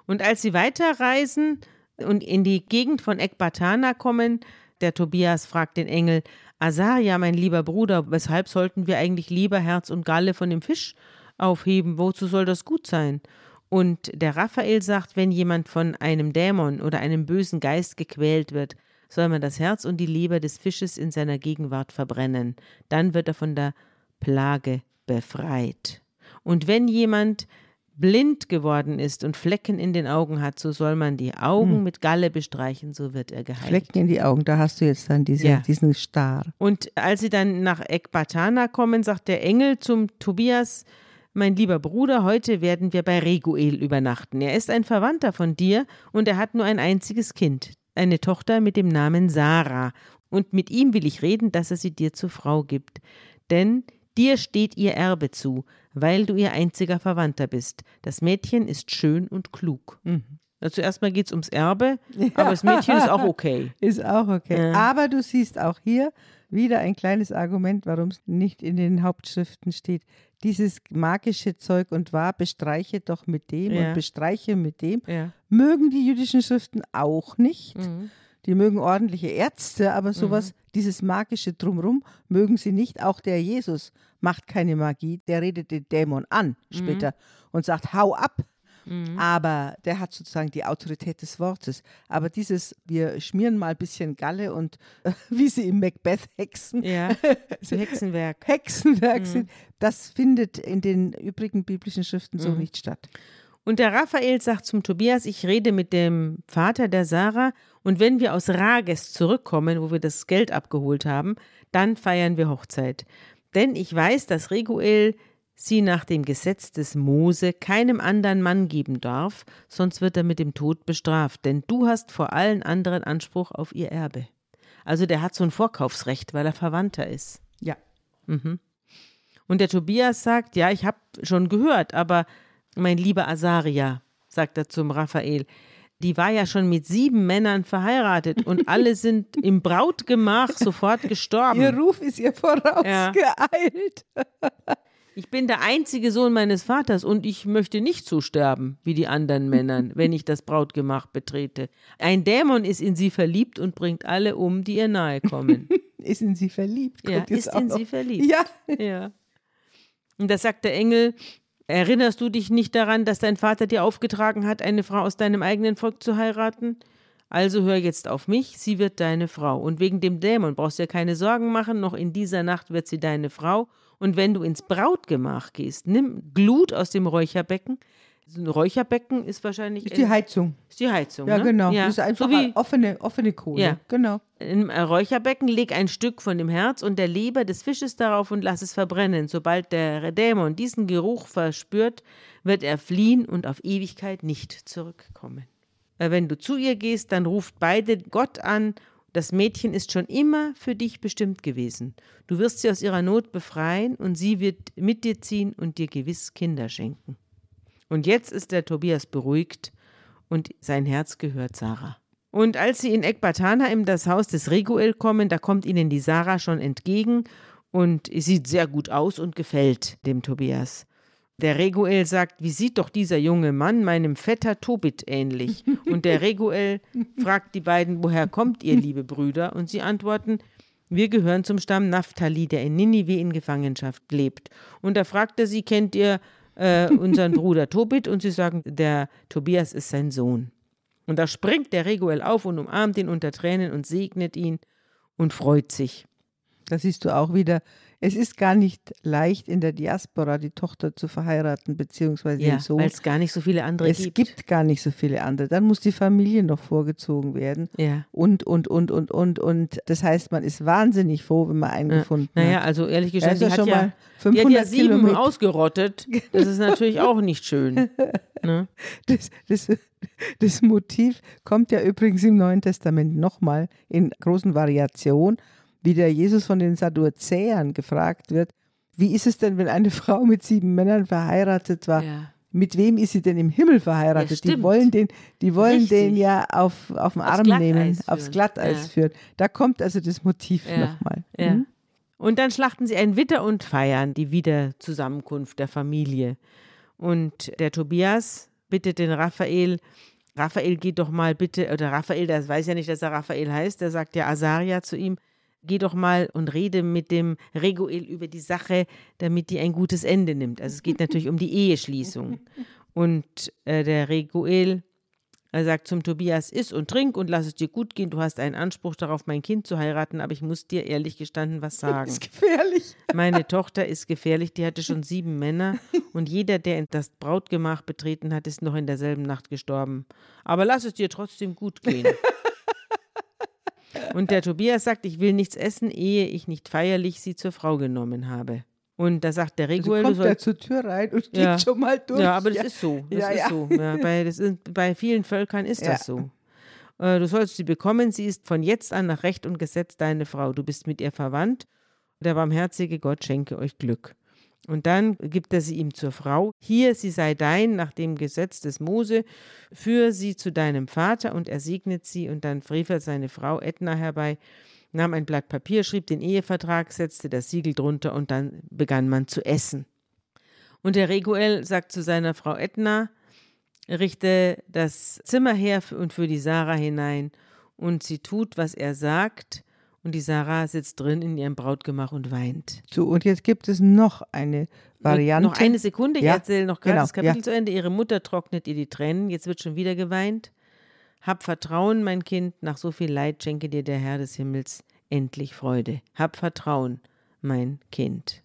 Und als sie weiterreisen und in die Gegend von Ekbatana kommen, der Tobias fragt den Engel, Asaria, mein lieber Bruder, weshalb sollten wir eigentlich lieber Herz und Galle von dem Fisch aufheben? Wozu soll das gut sein? Und der Raphael sagt, wenn jemand von einem Dämon oder einem bösen Geist gequält wird, soll man das Herz und die Leber des Fisches in seiner Gegenwart verbrennen. Dann wird er von der Plage befreit. Und wenn jemand blind geworden ist und Flecken in den Augen hat, so soll man die Augen hm. mit Galle bestreichen, so wird er geheilt. Flecken in die Augen, da hast du jetzt dann diese, ja. diesen Star. Und als sie dann nach Ekbatana kommen, sagt der Engel zum Tobias, mein lieber Bruder, heute werden wir bei Reguel übernachten. Er ist ein Verwandter von dir und er hat nur ein einziges Kind eine Tochter mit dem Namen Sarah, und mit ihm will ich reden, dass er sie dir zur Frau gibt. Denn dir steht ihr Erbe zu, weil du ihr einziger Verwandter bist. Das Mädchen ist schön und klug. Mhm. Also erstmal geht es ums Erbe, ja. aber das Mädchen ist auch <laughs> okay. Ist auch okay. Ja. Aber du siehst auch hier wieder ein kleines Argument, warum es nicht in den Hauptschriften steht. Dieses magische Zeug und wahr, bestreiche doch mit dem ja. und bestreiche mit dem. Mögen die jüdischen Schriften auch nicht. Mhm. Die mögen ordentliche Ärzte, aber sowas, mhm. dieses magische Drumrum, mögen sie nicht. Auch der Jesus macht keine Magie, der redet den Dämon an später mhm. und sagt, hau ab Mhm. Aber der hat sozusagen die Autorität des Wortes. Aber dieses, wir schmieren mal ein bisschen Galle und äh, <laughs> wie sie im Macbeth hexen. Ja, <laughs> Hexenwerk. Hexenwerk mhm. sind, das findet in den übrigen biblischen Schriften so mhm. nicht statt. Und der Raphael sagt zum Tobias, ich rede mit dem Vater der Sarah und wenn wir aus Rages zurückkommen, wo wir das Geld abgeholt haben, dann feiern wir Hochzeit. Denn ich weiß, dass Reguel sie nach dem Gesetz des Mose keinem anderen Mann geben darf, sonst wird er mit dem Tod bestraft, denn du hast vor allen anderen Anspruch auf ihr Erbe. Also der hat so ein Vorkaufsrecht, weil er Verwandter ist. Ja. Mhm. Und der Tobias sagt, ja, ich habe schon gehört, aber mein lieber Asaria, sagt er zum Raphael, die war ja schon mit sieben Männern verheiratet und <laughs> alle sind im Brautgemach sofort gestorben. Ihr Ruf ist ihr vorausgeeilt. Ja. Ich bin der einzige Sohn meines Vaters und ich möchte nicht so sterben wie die anderen Männer, wenn ich das Brautgemach betrete. Ein Dämon ist in sie verliebt und bringt alle um, die ihr nahe kommen. <laughs> ist in sie verliebt? Ja, ist in noch. sie verliebt. Ja. ja. Und da sagt der Engel, Erinnerst du dich nicht daran, dass dein Vater dir aufgetragen hat, eine Frau aus deinem eigenen Volk zu heiraten? Also hör jetzt auf mich, sie wird deine Frau. Und wegen dem Dämon brauchst du dir keine Sorgen machen, noch in dieser Nacht wird sie deine Frau. Und wenn du ins Brautgemach gehst, nimm Glut aus dem Räucherbecken, ein Räucherbecken ist wahrscheinlich. Ist die Heizung. Ist die Heizung. Ja, ne? genau. Ja. Das ist einfach so wie, offene, offene Kohle. Ja. Genau. Im Räucherbecken leg ein Stück von dem Herz und der Leber des Fisches darauf und lass es verbrennen. Sobald der Dämon diesen Geruch verspürt, wird er fliehen und auf Ewigkeit nicht zurückkommen. Wenn du zu ihr gehst, dann ruft beide Gott an. Das Mädchen ist schon immer für dich bestimmt gewesen. Du wirst sie aus ihrer Not befreien und sie wird mit dir ziehen und dir gewiss Kinder schenken. Und jetzt ist der Tobias beruhigt und sein Herz gehört Sarah. Und als sie in Ekbatana in das Haus des Reguel kommen, da kommt ihnen die Sarah schon entgegen und sieht sehr gut aus und gefällt dem Tobias. Der Reguel sagt, wie sieht doch dieser junge Mann meinem Vetter Tobit ähnlich? Und der Reguel fragt die beiden, woher kommt ihr, liebe Brüder? Und sie antworten, wir gehören zum Stamm Naphtali, der in Ninive in Gefangenschaft lebt. Und da fragt er sie, kennt ihr äh, unseren Bruder Tobit und sie sagen, der Tobias ist sein Sohn. Und da springt der Reguel auf und umarmt ihn unter Tränen und segnet ihn und freut sich. Da siehst du auch wieder, es ist gar nicht leicht in der Diaspora die Tochter zu verheiraten, beziehungsweise ja, den Sohn. Weil es gar nicht so viele andere es gibt. Es gibt gar nicht so viele andere. Dann muss die Familie noch vorgezogen werden. Ja. Und, und, und, und, und, und. Das heißt, man ist wahnsinnig froh, wenn man einen ja. gefunden naja, hat. Naja, also ehrlich gesagt, die, hat ja, die hat ja sieben Kilometer. ausgerottet. <laughs> Das ist natürlich auch nicht schön. <laughs> Ne? Das, das, das Motiv kommt ja übrigens im Neuen Testament nochmal in großen Variationen wie der Jesus von den Sadduzäern gefragt wird, wie ist es denn, wenn eine <laughs> Frau mit sieben Männern verheiratet war? Ja. Mit wem ist sie denn im Himmel verheiratet? Ja, die wollen den, die wollen Richtig. den ja auf, auf den Arm nehmen, führen. aufs Glatteis ja. führen. Da kommt also das Motiv nochmal. Mhm. Und dann schlachten sie ein Witter und feiern die Wiederzusammenkunft der Familie. Und der Tobias bittet den Raphael, Raphael geht doch mal bitte, oder Raphael, der weiß ja nicht, dass er Raphael heißt, der sagt ja Asaria zu ihm, geh doch mal und rede mit dem Reguel über die Sache, damit die ein gutes Ende nimmt. Also es geht natürlich um die Eheschließung. Und äh, der Reguel er sagt zum Tobias, iss und trink und lass es dir gut gehen. Du hast einen Anspruch darauf, mein Kind zu heiraten, aber ich muss dir ehrlich gestanden was <laughs> sagen. Das ist gefährlich. Meine Tochter ist gefährlich, die hatte schon sieben Männer und jeder, der das Brautgemach betreten hat, ist noch in derselben Nacht gestorben. Aber lass es dir trotzdem gut gehen. Und der Tobias sagt, ich will nichts essen, ehe ich nicht feierlich sie zur Frau genommen habe. Und da sagt der Reguel, also kommt er zur Tür rein und geht ja. schon mal durch. Ja, aber das ja. ist so. Das ja, ist so. bei, das ist, bei vielen Völkern ist das so. Äh, du sollst sie bekommen, sie ist von jetzt an nach Recht und Gesetz deine Frau. Du bist mit ihr verwandt. Der barmherzige Gott schenke euch Glück. Und dann gibt er sie ihm zur Frau. Hier, sie sei dein nach dem Gesetz des Mose, führe sie zu deinem Vater und er segnet sie. Und dann rief er seine Frau Edna herbei, nahm ein Blatt Papier, schrieb den Ehevertrag, setzte das Siegel drunter und dann begann man zu essen. Und der Reguel sagt zu seiner Frau Edna, richte das Zimmer her und für die Sarah hinein. Und sie tut, was er sagt und die Sarah sitzt drin in ihrem Brautgemach und weint. So, und jetzt gibt es noch eine Variante. Noch eine Sekunde, ich Ja, erzähle noch gerade genau, das Kapitel ja. zu Ende. Ihre Mutter trocknet ihr die Tränen, jetzt wird schon wieder geweint. Hab Vertrauen, mein Kind, nach so viel Leid schenke dir der Herr des Himmels endlich Freude. Hab Vertrauen, mein Kind.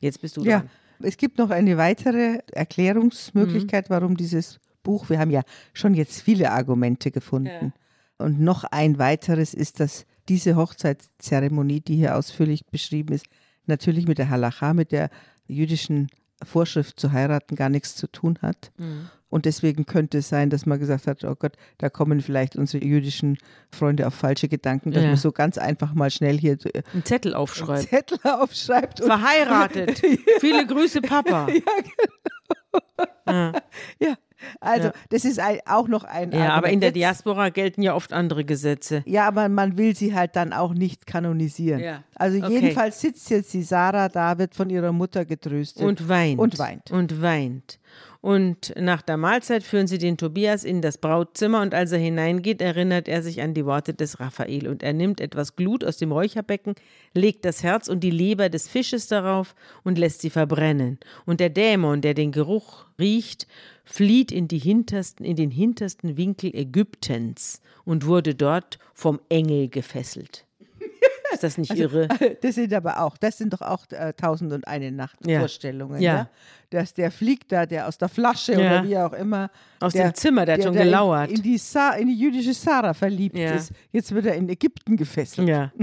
Jetzt bist du Ja, dran. es gibt noch eine weitere Erklärungsmöglichkeit, Mhm. warum dieses Buch, wir haben ja schon jetzt viele Argumente gefunden. Und noch ein weiteres ist, dass diese Hochzeitszeremonie, die hier ausführlich beschrieben ist, natürlich mit der Halacha, mit der jüdischen Vorschrift zu heiraten, gar nichts zu tun hat. Mhm. Und deswegen könnte es sein, dass man gesagt hat, oh Gott, da kommen vielleicht unsere jüdischen Freunde auf falsche Gedanken, dass Ja. man so ganz einfach mal schnell hier äh, Einen Zettel einen aufschreiben. Zettel aufschreibt Verheiratet. <laughs> Viele Grüße, Papa. Ja, Ja, also Ja. das ist ein, auch noch ein. ja, aber in der Diaspora gelten ja oft andere Gesetze. Ja, aber man will sie halt dann auch nicht kanonisieren. Ja. Also Okay. jedenfalls sitzt jetzt die Sarah da, wird von ihrer Mutter getröstet. Und weint. Und weint. Und weint. Und nach der Mahlzeit führen sie den Tobias in das Brautzimmer und als er hineingeht, erinnert er sich an die Worte des Raphael und er nimmt etwas Glut aus dem Räucherbecken, legt das Herz und die Leber des Fisches darauf und lässt sie verbrennen. Und der Dämon, der den Geruch riecht, flieht in, die hintersten, in den hintersten Winkel Ägyptens und wurde dort vom Engel gefesselt. <laughs> Ist das nicht irre? <laughs> Das sind aber auch, das sind doch auch äh, Tausend und eine Nacht Ja. Vorstellungen, Ja. ja. Dass der fliegt da, der aus der Flasche Ja. oder wie auch immer. Aus der, dem Zimmer, der hat schon gelauert. In, in, die Sa in die jüdische Sarah verliebt ist. Jetzt wird er in Ägypten gefesselt. Ja. <laughs>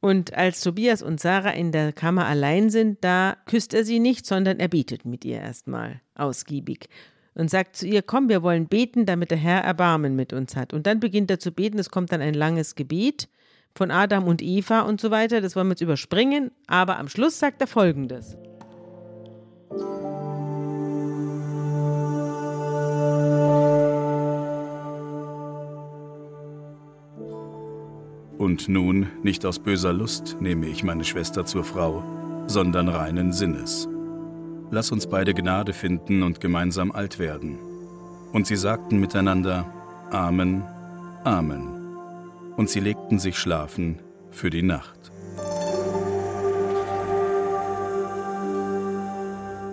Und als Tobias und Sarah in der Kammer allein sind, da küsst er sie nicht, sondern er betet mit ihr erstmal ausgiebig und sagt zu ihr, komm, wir wollen beten, damit der Herr Erbarmen mit uns hat. Und dann beginnt er zu beten, es kommt dann ein langes Gebet von Adam und Eva und so weiter, das wollen wir jetzt überspringen, aber am Schluss sagt er folgendes. Und nun, nicht aus böser Lust nehme ich meine Schwester zur Frau, sondern reinen Sinnes. Lass uns beide Gnade finden und gemeinsam alt werden. Und sie sagten miteinander, Amen, Amen. Und sie legten sich schlafen für die Nacht.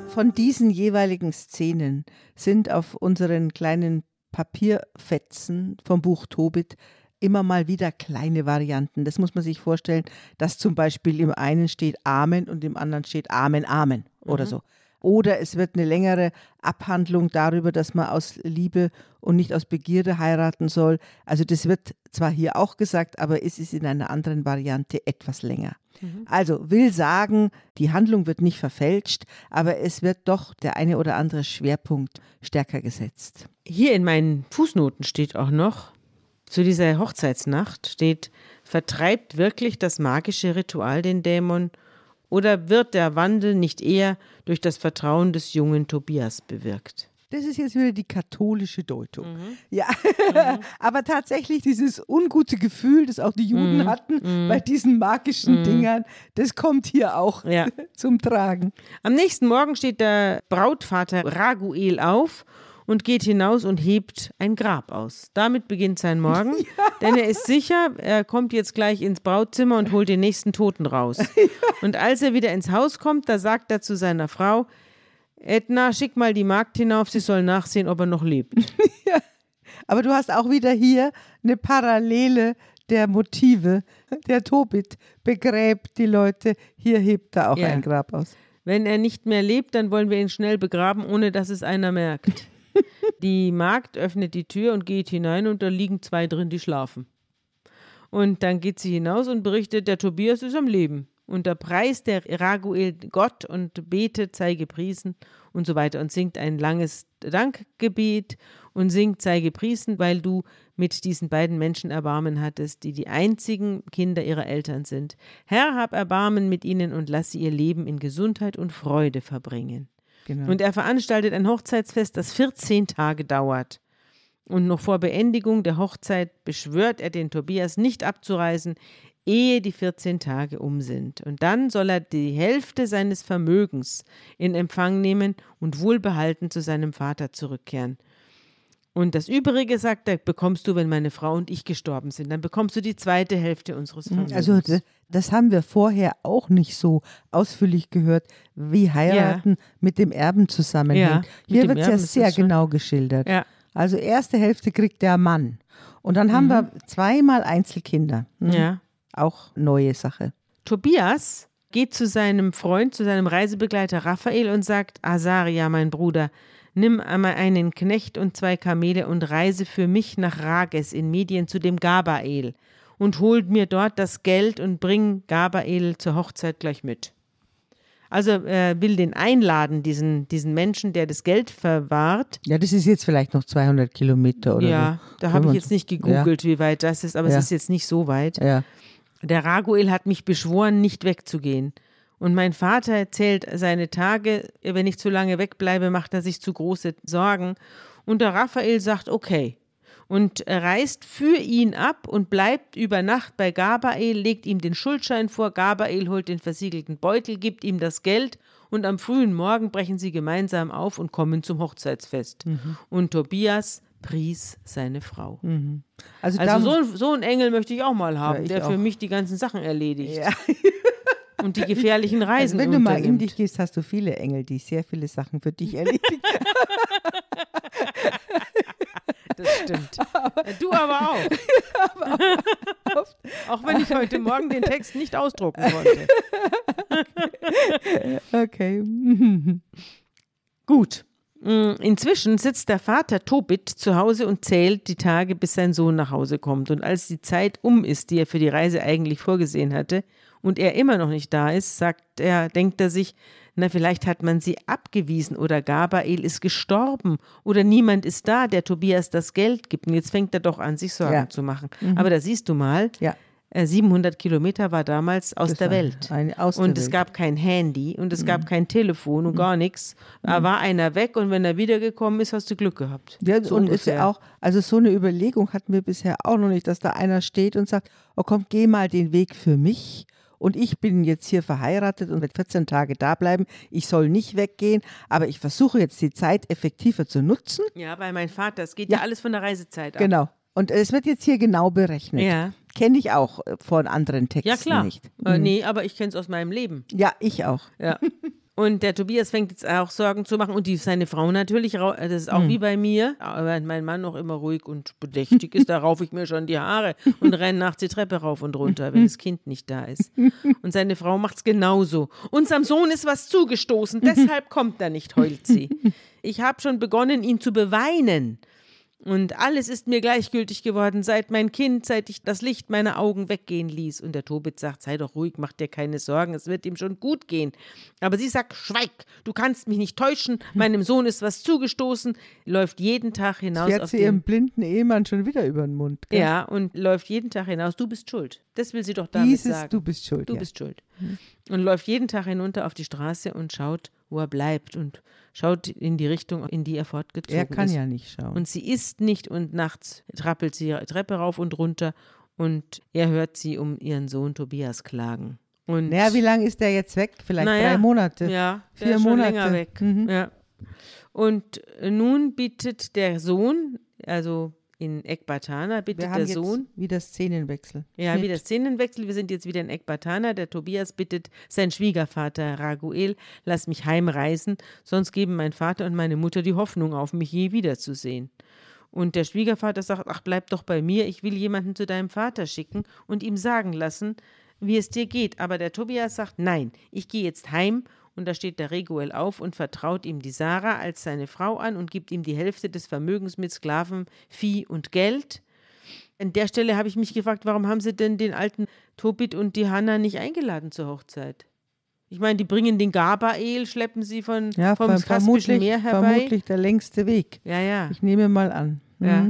Von diesen jeweiligen Szenen sind auf unseren kleinen Papierfetzen vom Buch Tobit immer mal wieder kleine Varianten. Das muss man sich vorstellen, dass zum Beispiel im einen steht Amen und im anderen steht Amen, Amen oder so. Oder es wird eine längere Abhandlung darüber, dass man aus Liebe und nicht aus Begierde heiraten soll. Also das wird zwar hier auch gesagt, aber es ist in einer anderen Variante etwas länger. Also will sagen, die Handlung wird nicht verfälscht, aber es wird doch der eine oder andere Schwerpunkt stärker gesetzt. Hier in meinen Fußnoten steht auch noch, zu dieser Hochzeitsnacht steht, vertreibt wirklich das magische Ritual den Dämon oder wird der Wandel nicht eher durch das Vertrauen des jungen Tobias bewirkt? Das ist jetzt wieder die katholische Deutung. Ja, <laughs> aber tatsächlich dieses ungute Gefühl, das auch die Juden hatten bei diesen magischen Dingern, das kommt hier auch Ja. <laughs> zum Tragen. Am nächsten Morgen steht der Brautvater Raguel auf und geht hinaus und hebt ein Grab aus. Damit beginnt sein Morgen, <laughs> denn er ist sicher, er kommt jetzt gleich ins Brautzimmer und holt den nächsten Toten raus. <laughs> Und als er wieder ins Haus kommt, da sagt er zu seiner Frau, Edna, schick mal die Magd hinauf, sie soll nachsehen, ob er noch lebt. <laughs> Aber du hast auch wieder hier eine Parallele der Motive. Der Tobit begräbt die Leute, hier hebt er auch Ja. ein Grab aus. Wenn er nicht mehr lebt, dann wollen wir ihn schnell begraben, ohne dass es einer merkt. Die Magd öffnet die Tür und geht hinein und da liegen zwei drin, die schlafen. Und dann geht sie hinaus und berichtet, der Tobias ist am Leben. Und da preist der Raguel Gott und betet, sei gepriesen und so weiter und singt ein langes Dankgebet und singt, sei gepriesen, weil du mit diesen beiden Menschen Erbarmen hattest, die die einzigen Kinder ihrer Eltern sind. Herr, hab Erbarmen mit ihnen und lass sie ihr Leben in Gesundheit und Freude verbringen. Genau. Und er veranstaltet ein Hochzeitsfest, das 14 Tage dauert. Und noch vor Beendigung der Hochzeit beschwört er den Tobias nicht abzureisen, ehe die 14 Tage um sind. Und dann soll er die Hälfte seines Vermögens in Empfang nehmen und wohlbehalten zu seinem Vater zurückkehren. Und das Übrige, sagt er, bekommst du, wenn meine Frau und ich gestorben sind. Dann bekommst du die zweite Hälfte unseres Vermögens. Also das, das haben wir vorher auch nicht so ausführlich gehört, wie heiraten ja. mit dem Erben zusammenhängt. Ja, Hier wird es ja sehr genau geschildert. Ja. Also erste Hälfte kriegt der Mann. Und dann haben mhm. wir zweimal Einzelkinder. Mhm. Ja. Auch neue Sache. Tobias geht zu seinem Freund, zu seinem Reisebegleiter Raphael und sagt, Asaria, mein Bruder, nimm einmal einen Knecht und zwei Kamele und reise für mich nach Rages in Medien zu dem Gabael und holt mir dort das Geld und bring Gabael zur Hochzeit gleich mit. Also er will den einladen, diesen, diesen Menschen, der das Geld verwahrt. Ja, das ist jetzt vielleicht noch 200 Kilometer oder Ja, so. da habe ich jetzt nicht gegoogelt, ja. wie weit das ist, aber ja. es ist jetzt nicht so weit. Ja. Der Raguel hat mich beschworen, nicht wegzugehen. Und mein Vater erzählt seine Tage, wenn ich zu lange wegbleibe, macht er sich zu große Sorgen. Und der Raphael sagt, okay. Und reist für ihn ab und bleibt über Nacht bei Gabael, legt ihm den Schuldschein vor. Gabael holt den versiegelten Beutel, gibt ihm das Geld und am frühen Morgen brechen sie gemeinsam auf und kommen zum Hochzeitsfest. Mhm. Und Tobias pries seine Frau. Mhm. Also, also so, so einen Engel möchte ich auch mal haben, ja, der auch. für mich die ganzen Sachen erledigt. Ja. <laughs> und die gefährlichen also Reisen. Also wenn du mal in dich gehst, hast du viele Engel, die sehr viele Sachen für dich erledigen. <laughs> Das stimmt. du aber auch. <laughs> aber auch wenn ich heute Morgen den Text nicht ausdrucken konnte. okay. <laughs> Gut. Mm, inzwischen sitzt der Vater Tobit zu Hause und zählt die Tage, bis sein Sohn nach Hause kommt. Und als die Zeit um ist, die er für die Reise eigentlich vorgesehen hatte, und er immer noch nicht da ist, sagt er, denkt er sich, na, vielleicht hat man sie abgewiesen oder Gabael ist gestorben oder niemand ist da, der Tobias das Geld gibt. Und jetzt fängt er doch an, sich Sorgen ja. zu machen. Mhm. Aber da siehst du mal, ja. 700 äh, Kilometer war damals aus das der Welt. Aus und der es Welt. gab kein Handy und es mhm. gab kein Telefon und mhm. gar nichts. Da mhm. war einer weg und wenn er wiedergekommen ist, hast du Glück gehabt. Ja, so und ungefähr. ist ja auch, also so eine Überlegung hatten wir bisher auch noch nicht, dass da einer steht und sagt, oh komm, geh mal den Weg für mich und ich bin jetzt hier verheiratet und werde 14 Tage da bleiben. Ich soll nicht weggehen, aber ich versuche jetzt die Zeit effektiver zu nutzen. Ja, weil mein Vater, es geht ja, ja alles von der Reisezeit ab. Genau. Und es wird jetzt hier genau berechnet. Ja. Kenne ich auch äh, von anderen Texten ja, klar. nicht. Äh, mhm. nee, aber ich kenne es aus meinem Leben. Ja, ich auch. Ja. <laughs> Und der Tobias fängt jetzt auch Sorgen zu machen und die, seine Frau natürlich, das ist auch mhm. wie bei mir, aber mein Mann noch immer ruhig und bedächtig ist, da raufe ich mir schon die Haare und renne nachts die Treppe rauf und runter, wenn das Kind nicht da ist. Und seine Frau macht es genauso. Unserem Sohn ist was zugestoßen, deshalb kommt er nicht, heult sie. Ich habe schon begonnen, ihn zu beweinen. Und alles ist mir gleichgültig geworden, seit mein Kind, seit ich das Licht meiner Augen weggehen ließ. Und der Tobit sagt, sei doch ruhig, mach dir keine Sorgen, es wird ihm schon gut gehen. Aber sie sagt, schweig, du kannst mich nicht täuschen, <laughs> meinem Sohn ist was zugestoßen, läuft jeden Tag hinaus. Sie hat sie ihrem blinden Ehemann schon wieder über den Mund. Gell? Ja, und läuft jeden Tag hinaus, du bist schuld. Das will sie doch damit Dieses, sagen. du bist schuld. Du ja. bist schuld. Mhm. Und läuft jeden Tag hinunter auf die Straße und schaut, wo er bleibt und schaut in die Richtung, in die er fortgezogen ist. Er kann ist. ja nicht schauen. Und sie isst nicht und nachts trappelt sie die Treppe rauf und runter und er hört sie um ihren Sohn Tobias klagen. Und naja, wie lange ist der jetzt weg? Vielleicht naja, drei Monate. Ja, vier Monate. länger weg. Mhm. Ja. Und nun bittet der Sohn, also in Ekbatana bittet der Sohn. Wieder Szenenwechsel. Ja, wieder Szenenwechsel. Wir sind jetzt wieder in Ekbatana. Der Tobias bittet sein Schwiegervater Raguel, lass mich heimreisen, sonst geben mein Vater und meine Mutter die Hoffnung auf, mich je wiederzusehen. Und der Schwiegervater sagt, ach, bleib doch bei mir, ich will jemanden zu deinem Vater schicken und ihm sagen lassen, wie es dir geht. Aber der Tobias sagt, nein, ich gehe jetzt heim und da steht der Reguel auf und vertraut ihm die Sarah als seine Frau an und gibt ihm die Hälfte des Vermögens mit Sklaven, Vieh und Geld. An der Stelle habe ich mich gefragt, warum haben sie denn den alten Tobit und die Hanna nicht eingeladen zur Hochzeit? Ich meine, die bringen den Gabael, schleppen sie von, ja, vom Kaspischen Meer herbei. Vermutlich der längste Weg. Ja, ja. Ich nehme mal an. Mhm. Ja.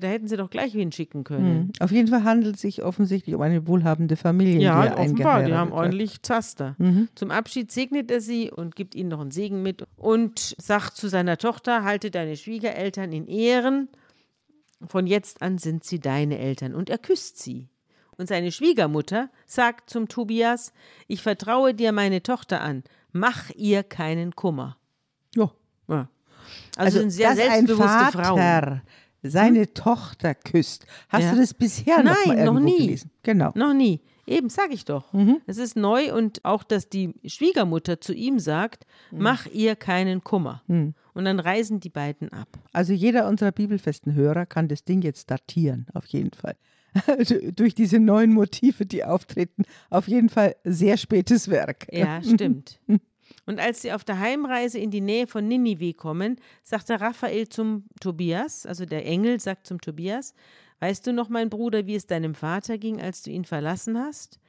Da hätten sie doch gleich hinschicken können. Mhm. Auf jeden Fall handelt es sich offensichtlich um eine wohlhabende Familie. Ja, die offenbar, die haben ordentlich Zaster. Mhm. Zum Abschied segnet er sie und gibt ihnen noch einen Segen mit und sagt zu seiner Tochter, halte deine Schwiegereltern in Ehren. Von jetzt an sind sie deine Eltern. Und er küsst sie. Und seine Schwiegermutter sagt zum Tobias, ich vertraue dir meine Tochter an, mach ihr keinen Kummer. Ja. ja. Also, also sind sehr selbstbewusste ein Vater Frauen. Seine hm? Tochter küsst. Hast ja. du das bisher Nein, noch mal noch nie. gelesen? Genau. Noch nie. Eben, sag ich doch. Mhm. Es ist neu und auch, dass die Schwiegermutter zu ihm sagt, mhm. mach ihr keinen Kummer. Mhm. Und dann reisen die beiden ab. Also jeder unserer bibelfesten Hörer kann das Ding jetzt datieren, auf jeden Fall. <laughs> Durch diese neuen Motive, die auftreten, auf jeden Fall sehr spätes Werk. Ja, stimmt. <laughs> Und als sie auf der Heimreise in die Nähe von Ninive kommen, sagte Raphael zum Tobias, also der Engel sagt zum Tobias, Weißt du noch, mein Bruder, wie es deinem Vater ging, als du ihn verlassen hast?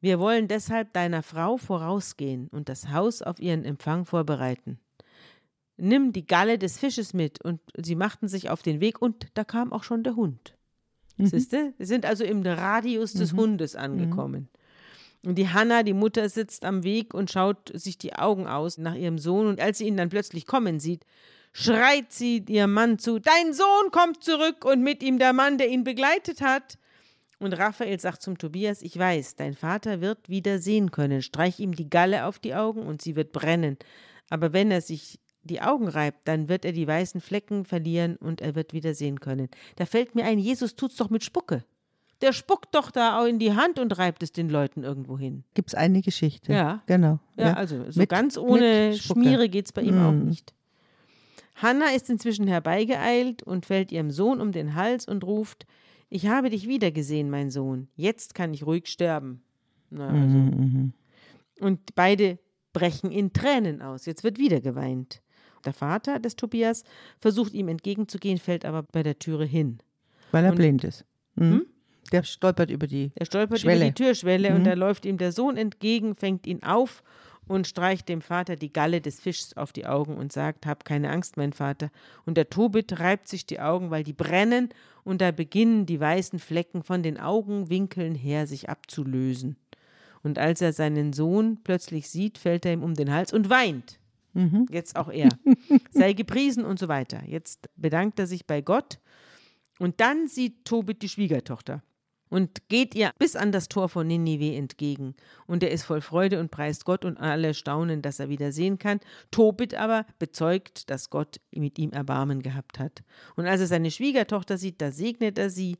Wir wollen deshalb deiner Frau vorausgehen und das Haus auf ihren Empfang vorbereiten. Nimm die Galle des Fisches mit. Und sie machten sich auf den Weg und da kam auch schon der Hund. Mhm. Siehste? Sie sind also im Radius des mhm. Hundes angekommen. Mhm. Und die Hanna, die Mutter, sitzt am Weg und schaut sich die Augen aus nach ihrem Sohn. Und als sie ihn dann plötzlich kommen sieht, schreit sie ihrem Mann zu, Dein Sohn kommt zurück und mit ihm der Mann, der ihn begleitet hat. Und Raphael sagt zum Tobias, ich weiß, dein Vater wird wieder sehen können. Streich ihm die Galle auf die Augen und sie wird brennen. Aber wenn er sich die Augen reibt, dann wird er die weißen Flecken verlieren und er wird wieder sehen können. Da fällt mir ein, Jesus tut's doch mit Spucke. Der spuckt doch da auch in die Hand und reibt es den Leuten irgendwo hin. Gibt es eine Geschichte. Ja. Genau. Ja, ja. also so mit, ganz ohne Schmiere geht es bei ihm mm. auch nicht. Hanna ist inzwischen herbeigeeilt und fällt ihrem Sohn um den Hals und ruft: Ich habe dich wiedergesehen, mein Sohn. Jetzt kann ich ruhig sterben. Na, also. mhm, mhm. und beide brechen in Tränen aus. Jetzt wird wieder geweint. Der Vater des Tobias versucht ihm entgegenzugehen, fällt aber bei der Türe hin. Weil er und, blind ist. Mhm. Der stolpert über die Er stolpert Schwelle. über die Türschwelle und mhm. da läuft ihm der Sohn entgegen, fängt ihn auf und streicht dem Vater die Galle des Fischs auf die Augen und sagt, Hab keine Angst, mein Vater. Und der Tobit reibt sich die Augen, weil die brennen, und da beginnen die weißen Flecken von den Augenwinkeln her sich abzulösen. Und als er seinen Sohn plötzlich sieht, fällt er ihm um den Hals und weint. Mhm. Jetzt auch er. <laughs> Sei gepriesen und so weiter. Jetzt bedankt er sich bei Gott. Und dann sieht Tobit die Schwiegertochter und geht ihr bis an das Tor von Ninive entgegen. Und er ist voll Freude und preist Gott und alle staunen, dass er wieder sehen kann. Tobit aber bezeugt, dass Gott mit ihm Erbarmen gehabt hat. Und als er seine Schwiegertochter sieht, da segnet er sie.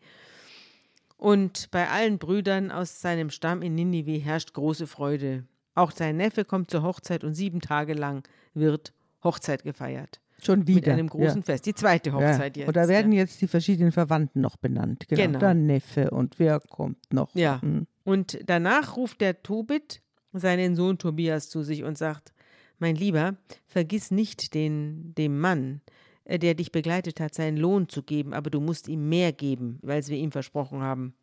Und bei allen Brüdern aus seinem Stamm in Ninive herrscht große Freude. Auch sein Neffe kommt zur Hochzeit und sieben Tage lang wird Hochzeit gefeiert. Schon wieder. Mit einem großen ja. Fest. Die zweite Hochzeit ja. jetzt. Und da werden ja. jetzt die verschiedenen Verwandten noch benannt. Genau. genau. Der Neffe und wer kommt noch. Ja. Mhm. Und danach ruft der Tobit seinen Sohn Tobias zu sich und sagt: Mein Lieber, vergiss nicht den, dem Mann, äh, der dich begleitet hat, seinen Lohn zu geben, aber du musst ihm mehr geben, weil wir ihm versprochen haben.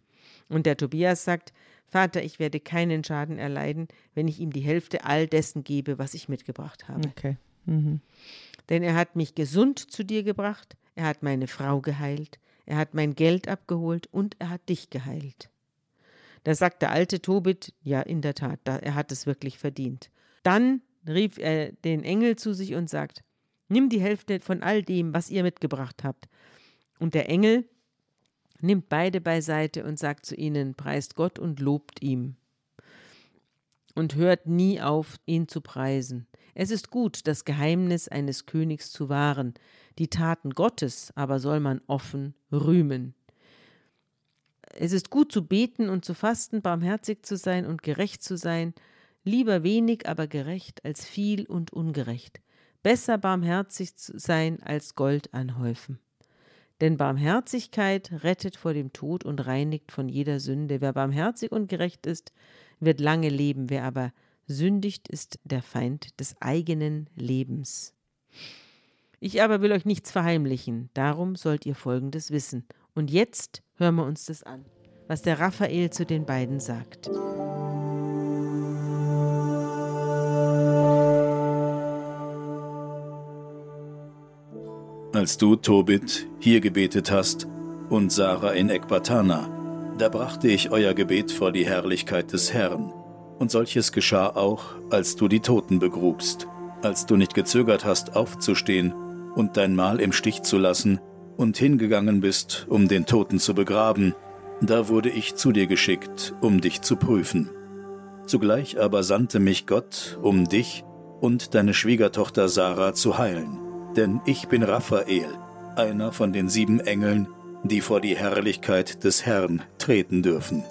Und der Tobias sagt: Vater, ich werde keinen Schaden erleiden, wenn ich ihm die Hälfte all dessen gebe, was ich mitgebracht habe. Okay. Mhm denn er hat mich gesund zu dir gebracht, er hat meine Frau geheilt, er hat mein Geld abgeholt und er hat dich geheilt. Da sagt der alte Tobit, ja, in der Tat, er hat es wirklich verdient. Dann rief er den Engel zu sich und sagt, nimm die Hälfte von all dem, was ihr mitgebracht habt. Und der Engel nimmt beide beiseite und sagt zu ihnen, preist Gott und lobt ihm. Und hört nie auf, ihn zu preisen. Es ist gut, das Geheimnis eines Königs zu wahren, die Taten Gottes aber soll man offen rühmen. Es ist gut zu beten und zu fasten, barmherzig zu sein und gerecht zu sein, lieber wenig, aber gerecht als viel und ungerecht. Besser barmherzig zu sein als Gold anhäufen. Denn Barmherzigkeit rettet vor dem Tod und reinigt von jeder Sünde. Wer barmherzig und gerecht ist, wird lange leben. Wer aber Sündigt ist der Feind des eigenen Lebens. Ich aber will euch nichts verheimlichen, darum sollt ihr Folgendes wissen. Und jetzt hören wir uns das an, was der Raphael zu den beiden sagt. Als du, Tobit, hier gebetet hast und Sarah in Ekbatana, da brachte ich euer Gebet vor die Herrlichkeit des Herrn und solches geschah auch, als du die Toten begrubst, als du nicht gezögert hast, aufzustehen und dein Mahl im Stich zu lassen und hingegangen bist, um den Toten zu begraben, da wurde ich zu dir geschickt, um dich zu prüfen. Zugleich aber sandte mich Gott, um dich und deine Schwiegertochter Sarah zu heilen, denn ich bin Raphael, einer von den sieben Engeln, die vor die Herrlichkeit des Herrn treten dürfen.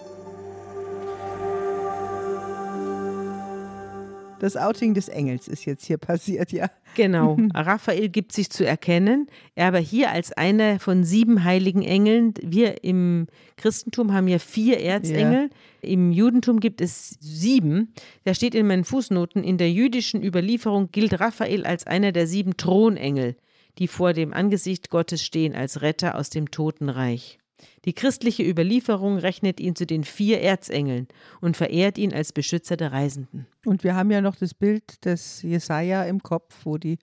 Das Outing des Engels ist jetzt hier passiert, ja. Genau. <laughs> Raphael gibt sich zu erkennen, aber hier als einer von sieben heiligen Engeln. Wir im Christentum haben ja vier Erzengel. Ja. Im Judentum gibt es sieben. Da steht in meinen Fußnoten, in der jüdischen Überlieferung gilt Raphael als einer der sieben Thronengel, die vor dem Angesicht Gottes stehen als Retter aus dem Totenreich. Die christliche Überlieferung rechnet ihn zu den vier Erzengeln und verehrt ihn als Beschützer der Reisenden. Und wir haben ja noch das Bild des Jesaja im Kopf, wo die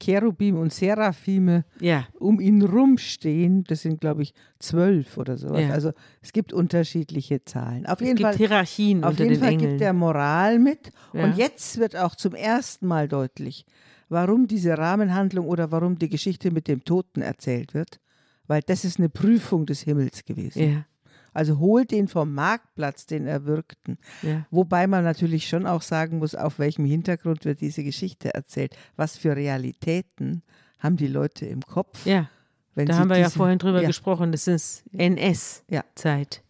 Cherubim und Seraphime ja. um ihn rumstehen. Das sind, glaube ich, zwölf oder so. Ja. Also es gibt unterschiedliche Zahlen. Auf es jeden gibt Fall, Hierarchien auf unter jeden den Fall Engeln. gibt er Moral mit. Ja. Und jetzt wird auch zum ersten Mal deutlich, warum diese Rahmenhandlung oder warum die Geschichte mit dem Toten erzählt wird weil das ist eine Prüfung des Himmels gewesen. Ja. Also holt ihn vom Marktplatz, den Erwürgten. Ja. Wobei man natürlich schon auch sagen muss, auf welchem Hintergrund wird diese Geschichte erzählt. Was für Realitäten haben die Leute im Kopf? Ja, da haben wir ja vorhin drüber ja. gesprochen. Das ist NS-Zeit.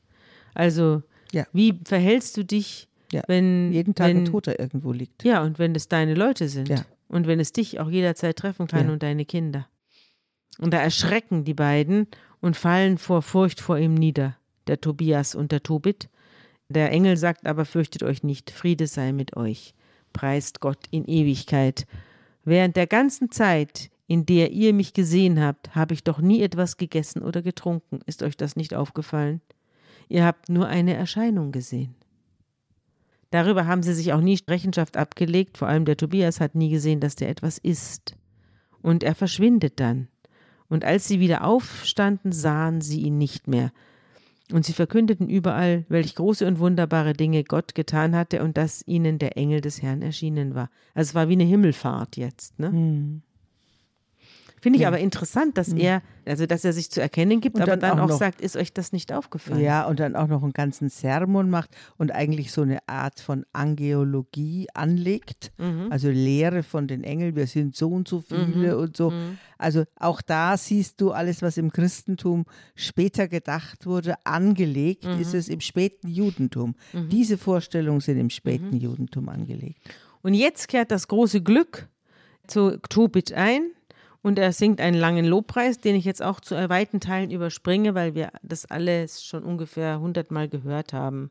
Also, wie verhältst du dich, wenn jeden Tag wenn, ein Toter irgendwo liegt? Ja, und wenn es deine Leute sind. Und wenn es dich auch jederzeit treffen kann und deine Kinder. Und da erschrecken die beiden und fallen vor Furcht vor ihm nieder, der Tobias und der Tobit. Der Engel sagt aber, fürchtet euch nicht, Friede sei mit euch, preist Gott in Ewigkeit. Während der ganzen Zeit, in der ihr mich gesehen habt, habe ich doch nie etwas gegessen oder getrunken. Ist euch das nicht aufgefallen? Ihr habt nur eine Erscheinung gesehen. Darüber haben sie sich auch nie Rechenschaft abgelegt, vor allem der Tobias hat nie gesehen, dass der etwas isst. Und er verschwindet dann. Und als sie wieder aufstanden, sahen sie ihn nicht mehr. Und sie verkündeten überall, welch große und wunderbare Dinge Gott getan hatte und dass ihnen der Engel des Herrn erschienen war. Also es war wie eine Himmelfahrt jetzt. Ne? Hm. Finde ich ja. aber interessant, dass mhm. er, also dass er sich zu erkennen gibt, und aber dann, dann auch, auch sagt, ist euch das nicht aufgefallen? Ja, und dann auch noch einen ganzen Sermon macht und eigentlich so eine Art von Angeologie anlegt, mhm. also Lehre von den Engeln, wir sind so und so viele mhm. und so. Mhm. Also auch da siehst du alles, was im Christentum später gedacht wurde, angelegt, mhm. ist es im späten Judentum. Mhm. Diese Vorstellungen sind im späten Judentum angelegt. Und jetzt kehrt das große Glück zu Tobit ein und er singt einen langen Lobpreis, den ich jetzt auch zu weiten Teilen überspringe, weil wir das alles schon ungefähr hundertmal gehört haben.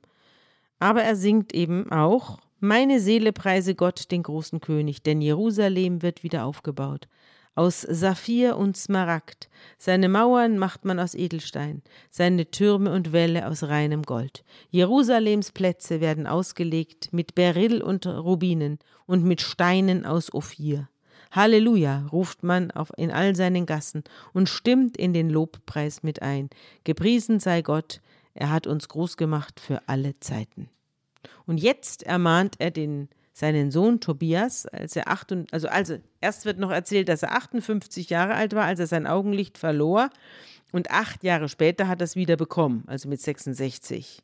Aber er singt eben auch, meine Seele preise Gott, den großen König, denn Jerusalem wird wieder aufgebaut. Aus Saphir und Smaragd. Seine Mauern macht man aus Edelstein, seine Türme und Wälle aus reinem Gold. Jerusalems Plätze werden ausgelegt mit Beryl und Rubinen und mit Steinen aus Ophir. Halleluja, ruft man auf, in all seinen Gassen und stimmt in den Lobpreis mit ein. Gepriesen sei Gott, er hat uns groß gemacht für alle Zeiten. Und jetzt ermahnt er den, seinen Sohn Tobias, als er acht und, also, also erst wird noch erzählt, dass er 58 Jahre alt war, als er sein Augenlicht verlor. Und acht Jahre später hat er es wieder bekommen, also mit 66.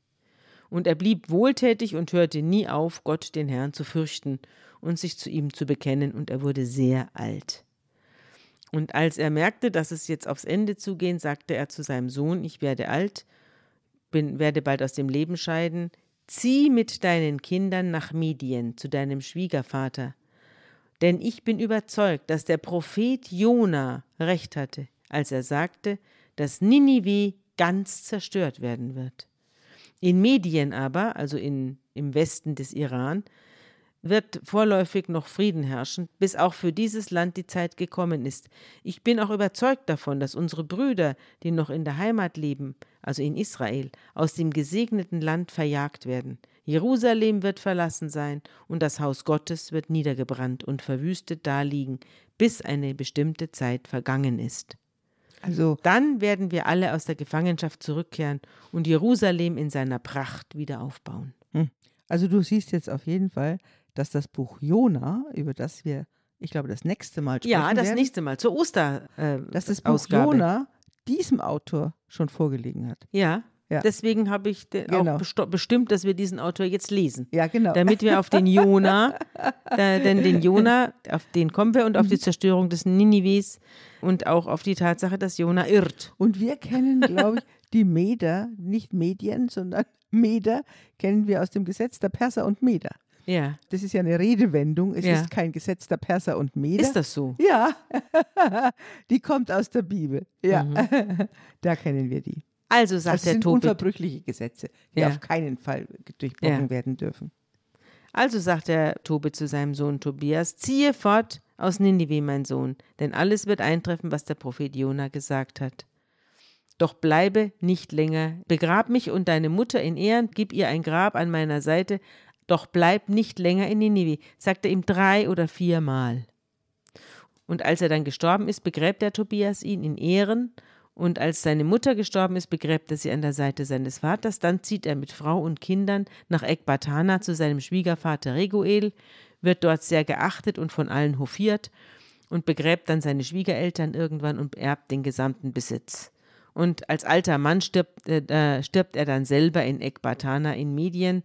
Und er blieb wohltätig und hörte nie auf, Gott den Herrn zu fürchten und sich zu ihm zu bekennen, und er wurde sehr alt. Und als er merkte, dass es jetzt aufs Ende zugehen, sagte er zu seinem Sohn, ich werde alt, bin, werde bald aus dem Leben scheiden, zieh mit deinen Kindern nach Medien zu deinem Schwiegervater. Denn ich bin überzeugt, dass der Prophet Jona recht hatte, als er sagte, dass Ninive ganz zerstört werden wird. In Medien aber, also in, im Westen des Iran, wird vorläufig noch Frieden herrschen, bis auch für dieses Land die Zeit gekommen ist. Ich bin auch überzeugt davon, dass unsere Brüder, die noch in der Heimat leben, also in Israel, aus dem gesegneten Land verjagt werden. Jerusalem wird verlassen sein und das Haus Gottes wird niedergebrannt und verwüstet daliegen, bis eine bestimmte Zeit vergangen ist. Also dann werden wir alle aus der Gefangenschaft zurückkehren und Jerusalem in seiner Pracht wieder aufbauen. Hm. Also du siehst jetzt auf jeden Fall, dass das Buch Jona, über das wir, ich glaube, das nächste Mal sprechen Ja, das werden, nächste Mal, zur Oster. Äh, dass das Buch Ausgabe. Jona diesem Autor schon vorgelegen hat. Ja, Ja. Deswegen habe ich genau. auch bestimmt, dass wir diesen Autor jetzt lesen. Ja, genau. Damit wir auf den Jona, da, <laughs> denn den Jona, auf den kommen wir und auf die mhm. Zerstörung des Ninives und auch auf die Tatsache, dass Jona irrt. Und wir kennen, glaube ich, <laughs> die Meder, nicht Medien, sondern Meder, kennen wir aus dem Gesetz der Perser und Meder. Ja. Das ist ja eine Redewendung. Es ja. ist kein Gesetz der Perser und Meder. Ist das so? Ja. <laughs> die kommt aus der Bibel. Ja. Mhm. da kennen wir die. Also sagt das der sind Tobit. unverbrüchliche Gesetze, die ja. auf keinen Fall durchbrochen ja. werden dürfen. Also sagt der Tobit zu seinem Sohn Tobias: Ziehe fort aus Ninive, mein Sohn, denn alles wird eintreffen, was der Prophet Jona gesagt hat. Doch bleibe nicht länger. Begrab mich und deine Mutter in Ehren, gib ihr ein Grab an meiner Seite, doch bleib nicht länger in Ninive, sagte ihm drei oder viermal. Und als er dann gestorben ist, begräbt der Tobias ihn in Ehren, und als seine Mutter gestorben ist, begräbt er sie an der Seite seines Vaters. Dann zieht er mit Frau und Kindern nach Ekbatana zu seinem Schwiegervater Reguel, wird dort sehr geachtet und von allen hofiert und begräbt dann seine Schwiegereltern irgendwann und erbt den gesamten Besitz. Und als alter Mann stirbt, äh, stirbt er dann selber in Ekbatana in Medien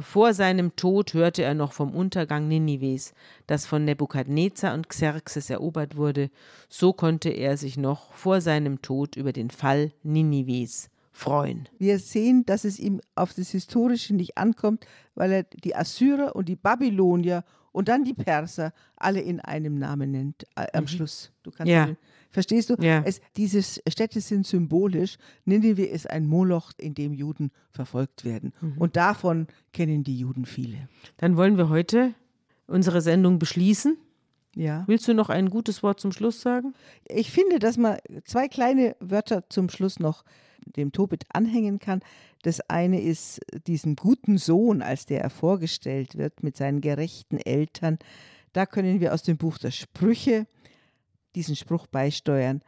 vor seinem Tod hörte er noch vom Untergang Ninives, das von Nebukadnezar und Xerxes erobert wurde. So konnte er sich noch vor seinem Tod über den Fall Ninives freuen. Wir sehen, dass es ihm auf das Historische nicht ankommt, weil er die Assyrer und die Babylonier und dann die Perser alle in einem Namen nennt äh, am mhm. Schluss. Du kannst ja. Den, verstehst du? Ja. Es, diese Städte sind symbolisch. Nineveh ist ein Moloch, in dem Juden verfolgt werden. Mhm. Und davon kennen die Juden viele. Dann wollen wir heute unsere Sendung beschließen. Ja. Willst du noch ein gutes Wort zum Schluss sagen? Ich finde, dass man zwei kleine Wörter zum Schluss noch dem Tobit anhängen kann. Das eine ist diesen guten Sohn, als der er vorgestellt wird mit seinen gerechten Eltern. Da können wir aus dem Buch der Sprüche diesen Spruch beisteuern.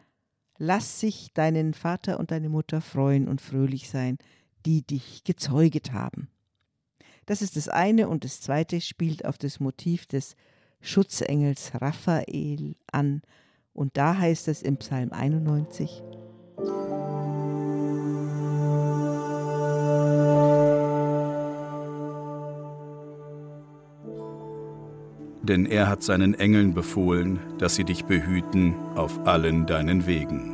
Lass sich deinen Vater und deine Mutter freuen und fröhlich sein, die dich gezeuget haben. Das ist das eine und das zweite spielt auf das Motiv des Schutzengels Raphael an. Und da heißt es im Psalm 91, denn er hat seinen Engeln befohlen, dass sie dich behüten auf allen deinen Wegen.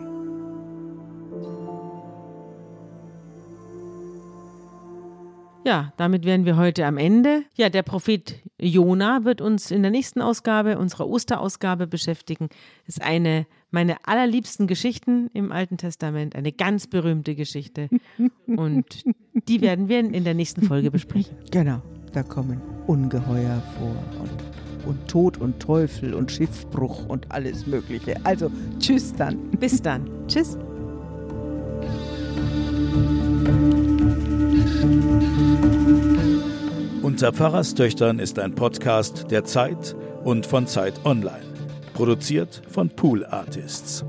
Ja, damit wären wir heute am Ende. Ja, der Prophet Jona wird uns in der nächsten Ausgabe, unserer Osterausgabe beschäftigen. Ist eine meiner allerliebsten Geschichten im Alten Testament, eine ganz berühmte Geschichte. <laughs> Und die werden wir in der nächsten Folge besprechen. Genau, da kommen Ungeheuer vor und und Tod und Teufel und Schiffbruch und alles Mögliche. Also tschüss dann. Bis dann. Tschüss. Unter Pfarrerstöchtern ist ein Podcast der Zeit und von Zeit Online. Produziert von Pool Artists.